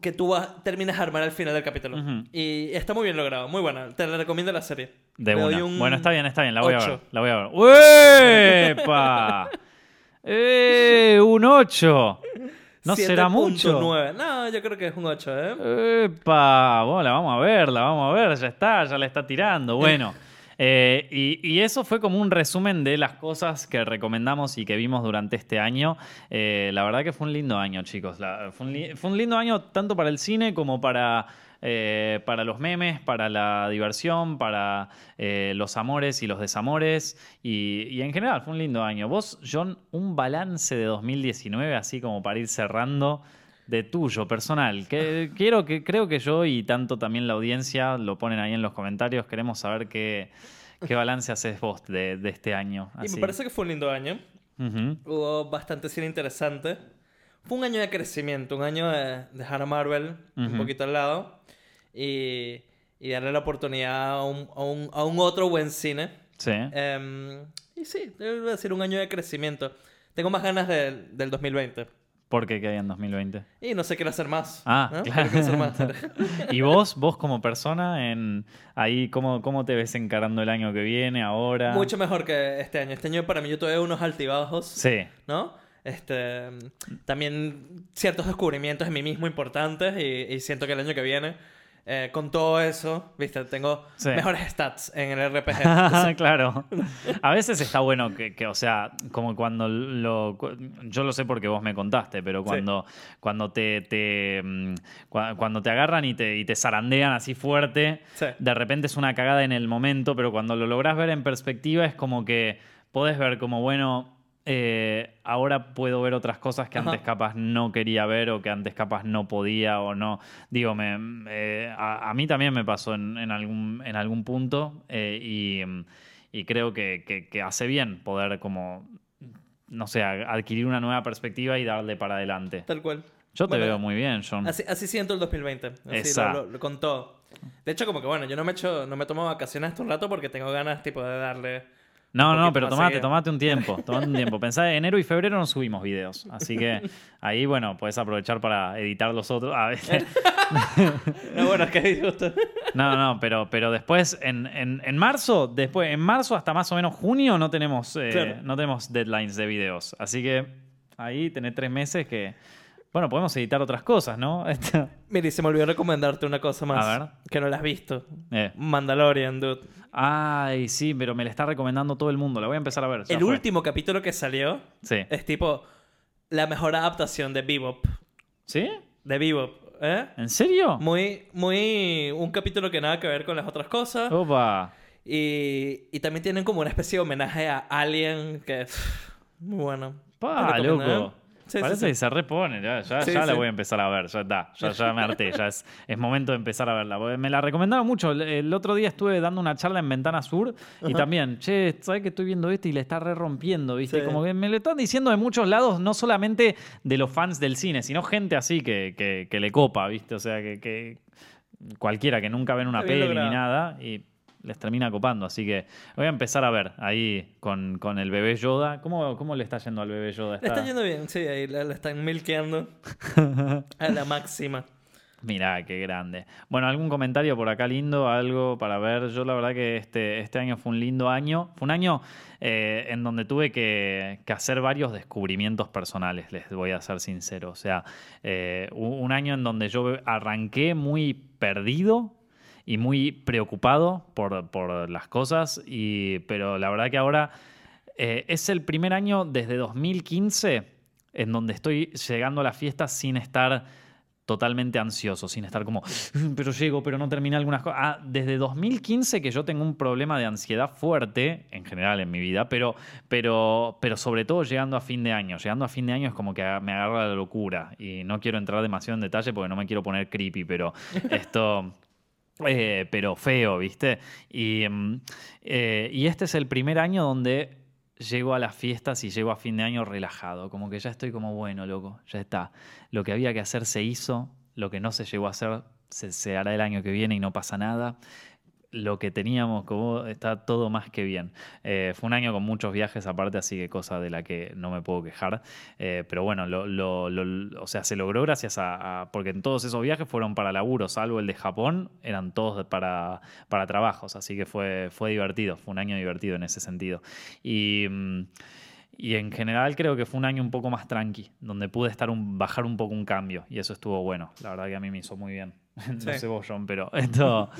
que tú vas- terminas de armar al final del capítulo. Ujú. Y está muy bien logrado, muy buena. Te la recomiendo la serie. De Le una. un Bueno, está bien, está bien. La voy a ver. La voy a ver. ¡Uepa! ¡Eh! Un 8. ¿No será mucho? 7.9. No, yo creo que es un 8, ¿eh? ¡Epa! Bueno, la vamos a ver, la vamos a ver. Ya está, ya la está tirando. Bueno. eh, y, y eso fue como un resumen de las cosas que recomendamos y que vimos durante este año. Eh, la verdad que fue un lindo año, chicos. La- fue, un li- fue un lindo año tanto para el cine como para, eh, para los memes, para la diversión, para eh, los amores y los desamores. Y, y en general fue un lindo año. Vos, John, un balance de 2019, así como para ir cerrando de tuyo, personal. Que quiero que creo que yo y tanto también la audiencia lo ponen ahí en los comentarios. Queremos saber qué, qué balance haces vos de, de este año. Y me parece que fue un lindo año. Hubo bastante cine interesante. Fue un año de crecimiento, un año de dejar a Marvel un Ujú. poquito al lado y, y darle la oportunidad a un, a un- a un otro buen cine. Sí. Em, y sí, debo decir un año de crecimiento. Tengo más ganas del- del 2020. ¿Por qué que hay en 2020? Y no sé, quiero hacer más. Ah, ¿no? claro. Quiero hacer más. ¿Y vos, vos como persona, en ahí cómo, cómo te ves encarando el año que viene, ahora? Mucho mejor que este año. Este año para mí yo tuve unos altibajos. Sí. ¿no? Este, también ciertos descubrimientos en mí mismo importantes y, y siento que el año que viene, eh, con todo eso, viste, tengo Sí. mejores stats en el RPG. claro. A veces está bueno que, que, o sea, como cuando lo. Yo lo sé porque vos me contaste, pero cuando, cuando te, te, mm, cua- cuando te agarran y te, y te zarandean así fuerte, Sí. de repente es una cagada en el momento, pero cuando lo lográs ver en perspectiva es como que podés ver como, bueno. Eh, ahora puedo ver otras cosas que Ajá. antes capaz no quería ver o que antes capaz no podía o no. Digo, me, eh, a, a mí también me pasó en, en algún, en algún punto eh, y, y creo que, que- que hace bien poder como, no sé, adquirir una nueva perspectiva y darle para adelante. Tal cual. Yo te Bueno, veo muy bien, John. Así, así siento el 2020. Así lo, lo- lo- con todo. De hecho, como que bueno, yo no me echo, no me tomo vacaciones hasta un rato porque tengo ganas tipo de darle No, no, pero tomate, tomate un tiempo, tomate un tiempo. Pensá, enero y febrero no subimos videos, así que ahí, bueno, puedes aprovechar para editar los otros. A ver, No, bueno, es que disgusto. no, no, pero, pero después, en, en- en marzo, después, en marzo hasta más o menos junio no tenemos, eh, Claro. no tenemos deadlines de videos. Así que ahí tenés tres meses que, bueno, podemos editar otras cosas, ¿no? Y se me olvidó recomendarte una cosa más. A ver. Que no la has visto. eh. Mandalorian, dude. Ay, sí, pero me la está recomendando todo el mundo. La voy a empezar a ver. ya El fue. último capítulo que salió Sí. es tipo la mejor adaptación de Bebop. ¿Sí? De Bebop, ¿eh? ¿En serio? Muy, muy... Un capítulo que nada que ver con las otras cosas. Opa. Y, y también tienen como una especie de homenaje a Alien que es muy bueno. Pa, loco. Sí, Parece sí, sí. que se repone, ya, ya, ya la voy a empezar a ver, ya está, ya, ya me harté, ya es, es momento de empezar a verla. Me la recomendaron mucho, el, el otro día estuve dando una charla en Ventana Sur y también, che, ¿sabes que estoy viendo este y le está re rompiendo, viste? Como que me lo están diciendo de muchos lados, no solamente de los fans del cine, sino gente así que, que, que le copa, viste, o sea, que, que cualquiera que nunca ven una peli ni nada y les termina copando, así que voy a empezar a ver ahí con, con el bebé Yoda. ¿Cómo, ¿Cómo le está yendo al bebé Yoda? Le está yendo bien, sí, ahí la, la están milkeando a la máxima. Mirá, qué grande. Bueno, algún comentario por acá lindo, algo para ver. Yo la verdad que este, este año fue un lindo año. Fue un año eh, en donde tuve que, que hacer varios descubrimientos personales, les voy a ser sincero. O sea, eh, un año en donde yo arranqué muy perdido y muy preocupado por, por las cosas, y, pero la verdad que ahora eh, es el primer año desde 2015 en donde estoy llegando a la fiesta sin estar totalmente ansioso, sin estar como, "Mm, pero llego, pero no terminé algunas cosas. Ah, desde 2015 que yo tengo un problema de ansiedad fuerte, en general en mi vida, pero, pero, pero sobre todo llegando a fin de año. Llegando a fin de año es como que me agarra la locura y no quiero entrar demasiado en detalle porque no me quiero poner creepy, pero esto... Eh, pero feo, ¿viste? Y, mm, eh, y este es el primer año donde llego a las fiestas y llego a fin de año relajado, como que ya estoy como bueno, loco, ya está. Lo que había que hacer se hizo, lo que no se llegó a hacer se, se hará el año que viene y no pasa nada. Lo que teníamos, como está todo más que bien. Eh, fue un año con muchos viajes aparte, así que cosa de la que no me puedo quejar. Eh, pero bueno, lo, lo- lo- o sea, se logró gracias a, porque en todos esos viajes fueron para laburo, salvo el de Japón, eran todos para, para trabajos, así que fue, fue divertido, fue un año divertido en ese sentido. Y, mm, y en general creo que fue un año un poco más tranqui, donde pude estar un, bajar un poco un cambio, y eso estuvo bueno. La verdad que a mí me hizo muy bien. no Sí. sé vos, John, pero esto,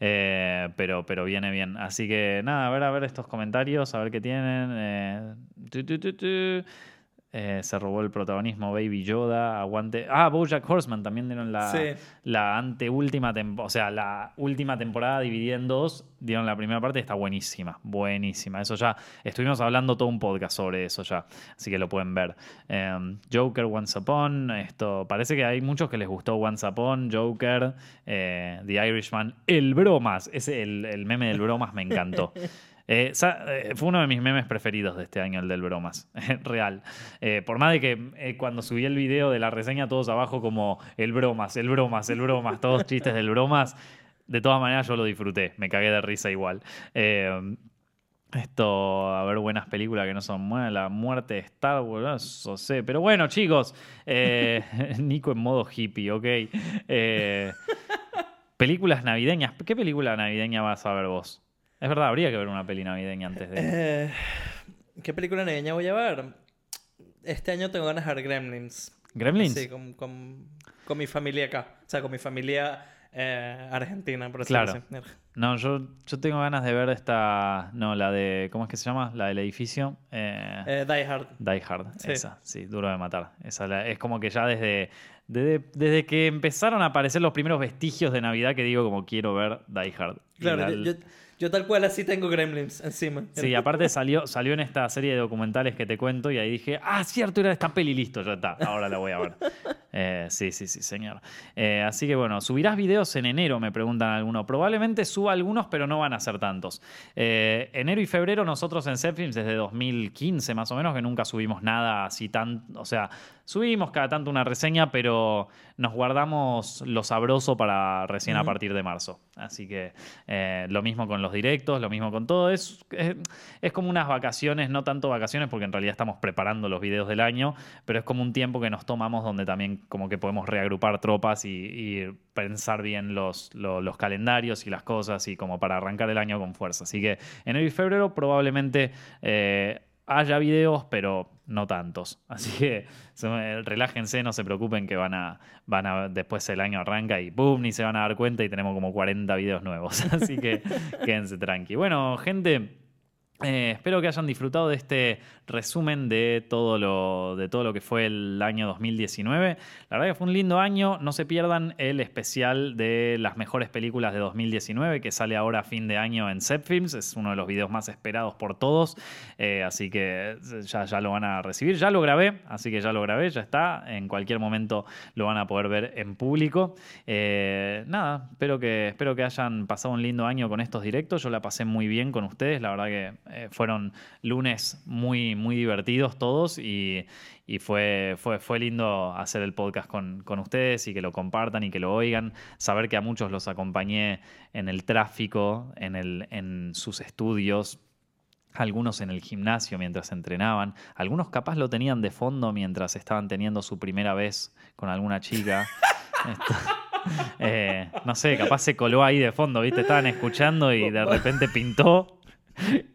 eh, pero, pero viene bien. Así que nada, a ver, a ver estos comentarios, a ver qué tienen. eh, tu, tu, tu, tu. Eh, se robó el protagonismo Baby Yoda, aguante. Ah, Bojack Horseman también dieron la, Sí. la anteúltima temporada, o sea, la última temporada dividida en dos, dieron la primera parte y está buenísima, buenísima. Eso ya, estuvimos hablando todo un podcast sobre eso ya, así que lo pueden ver. Eh, Joker, Once Upon, esto, parece que hay muchos que les gustó Once Upon, Joker, eh, The Irishman, el bromas, ese, el, el meme del bromas me encantó. Eh, eh, fue uno de mis memes preferidos de este año, el del bromas. Real. Eh, por más de que cuando subí el video de la reseña, todos abajo como el bromas, el bromas, el bromas, todos chistes del bromas. De todas maneras, yo lo disfruté. Me cagué de risa igual. Esto, a ver, buenas películas que no son buenas. La muerte de Star Wars, eso sé. Pero bueno, chicos, Nico en modo hippie, ok. Películas navideñas. ¿Qué película navideña vas a ver vos? Es verdad, habría que ver una peli navideña antes de. Eh, ¿Qué película navideña voy a ver? Este año tengo ganas de ver Gremlins. ¿Gremlins? Sí, con, con, con mi familia acá. O sea, con mi familia eh, argentina, por así Claro. decirlo. No, yo, yo tengo ganas de ver esta. No, la de. ¿Cómo es que se llama? La del edificio. Eh, Die Hard. Die Hard, sí. esa, sí, duro de matar. Esa la- es como que ya desde, desde, desde que empezaron a aparecer los primeros vestigios de Navidad que digo como quiero ver Die Hard. Claro, la- yo, yo- tal cual así tengo Gremlins encima. Sí, aparte salió, salió en esta serie de documentales que te cuento y ahí dije, ah, cierto, era esta peli, listo, ya está, ahora la voy a ver. Eh, sí, sí, sí, señor. Eh, así que bueno, ¿subirás videos en enero? Me preguntan algunos. Probablemente suba algunos, pero no van a ser tantos. Eh, enero y febrero nosotros en Zepfilms desde 2015 más o menos que nunca subimos nada así tan... O sea, subimos cada tanto una reseña, pero nos guardamos lo sabroso para recién a partir de marzo. Así que lo mismo con los directos, lo mismo con todo. Es, es, como unas vacaciones, no tanto vacaciones porque en realidad estamos preparando los videos del año, pero es como un tiempo que nos tomamos donde también como que podemos reagrupar tropas y, pensar bien los, los, calendarios y las cosas y como para arrancar el año con fuerza. Así que enero y febrero probablemente eh, haya videos, pero no tantos. Así que relájense, no se preocupen que van a, van a, después el año arranca y ¡boom! ni se van a dar cuenta y tenemos como 40 videos nuevos. Así que quédense tranqui. Bueno, gente. Eh, espero que hayan disfrutado de este resumen de todo, lo, de todo lo que fue el año 2019. La verdad que fue un lindo año. No se pierdan el especial de las mejores películas de 2019 que sale ahora a fin de año en Zepfilms. Es uno de los videos más esperados por todos. Eh, así que ya, ya lo van a recibir. Ya lo grabé, así que ya lo grabé, ya está. En cualquier momento lo van a poder ver en público. Eh, nada, espero que, espero que hayan pasado un lindo año con estos directos. Yo la pasé muy bien con ustedes. La verdad que eh, fueron lunes muy, muy divertidos todos y, fue, fue, fue, lindo hacer el podcast con, ustedes y que lo compartan y que lo oigan. Saber que a muchos los acompañé en el tráfico, en, el, en sus estudios, algunos en el gimnasio mientras entrenaban, algunos capaz lo tenían de fondo mientras estaban teniendo su primera vez con alguna chica. Eh, no sé, capaz se coló ahí de fondo, ¿viste? Estaban escuchando y de repente pintó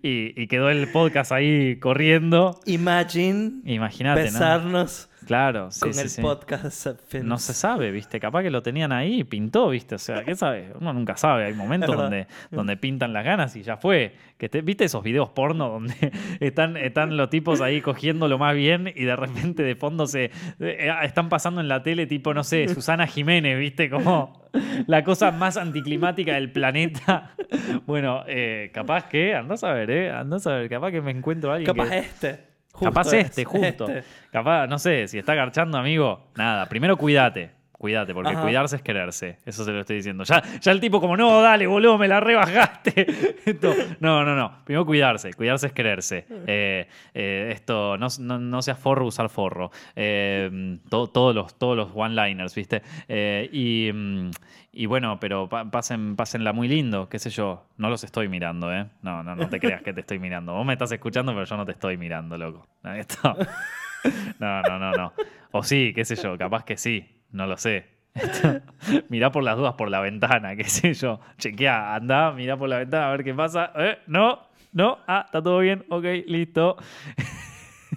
y, quedó el podcast ahí corriendo. Imagine. Imagínate, besarnos. Claro, sí, con el podcast No se sabe, ¿viste? Capaz que lo tenían ahí y pintó, ¿viste? O sea, ¿qué sabe? Uno nunca sabe. Hay momentos donde, donde pintan las ganas y ya fue. Que te, ¿Viste esos videos porno donde están, están los tipos ahí cogiendo lo más bien y de repente de fondo se eh, están pasando en la tele tipo, no sé, Susana Jiménez, ¿viste? Como la cosa más anticlimática del planeta. Bueno, eh, capaz que, andás a ver, ¿eh? Andás a ver, capaz que me encuentro a alguien Capaz este. Capaz este, justo. Este. Capaz, no sé, si está garchando, amigo, nada. Primero cuídate. Cuídate, porque cuidarse es quererse. Eso se lo estoy diciendo. Ya, ya el tipo como, no, dale, boludo, me la rebajaste. esto, no, no, no. Primero cuidarse. Cuidarse es quererse. Eh, eh, esto, no, no, sea forro, usar forro. Eh, todos los, todos los one-liners, ¿viste? y, mm, y bueno, pero pasen, pásenla muy lindo, qué sé yo. No los estoy mirando, ¿eh? No, no, no te creas que te estoy mirando. Vos me estás escuchando, pero yo no te estoy mirando, loco. No, no, no, no. O sí, qué sé yo, capaz que sí. No lo sé. mirá por las dudas por la ventana, qué sé yo. Chequea, anda, mirá por la ventana a ver qué pasa. ¿Eh? No, no, ah, está todo bien, ok, listo.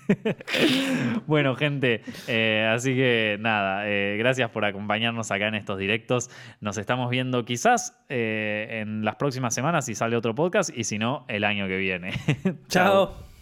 bueno, gente, eh, así que nada, eh, gracias por acompañarnos acá en estos directos. Nos estamos viendo quizás eh, en las próximas semanas si sale otro podcast y si no, el año que viene. Chao.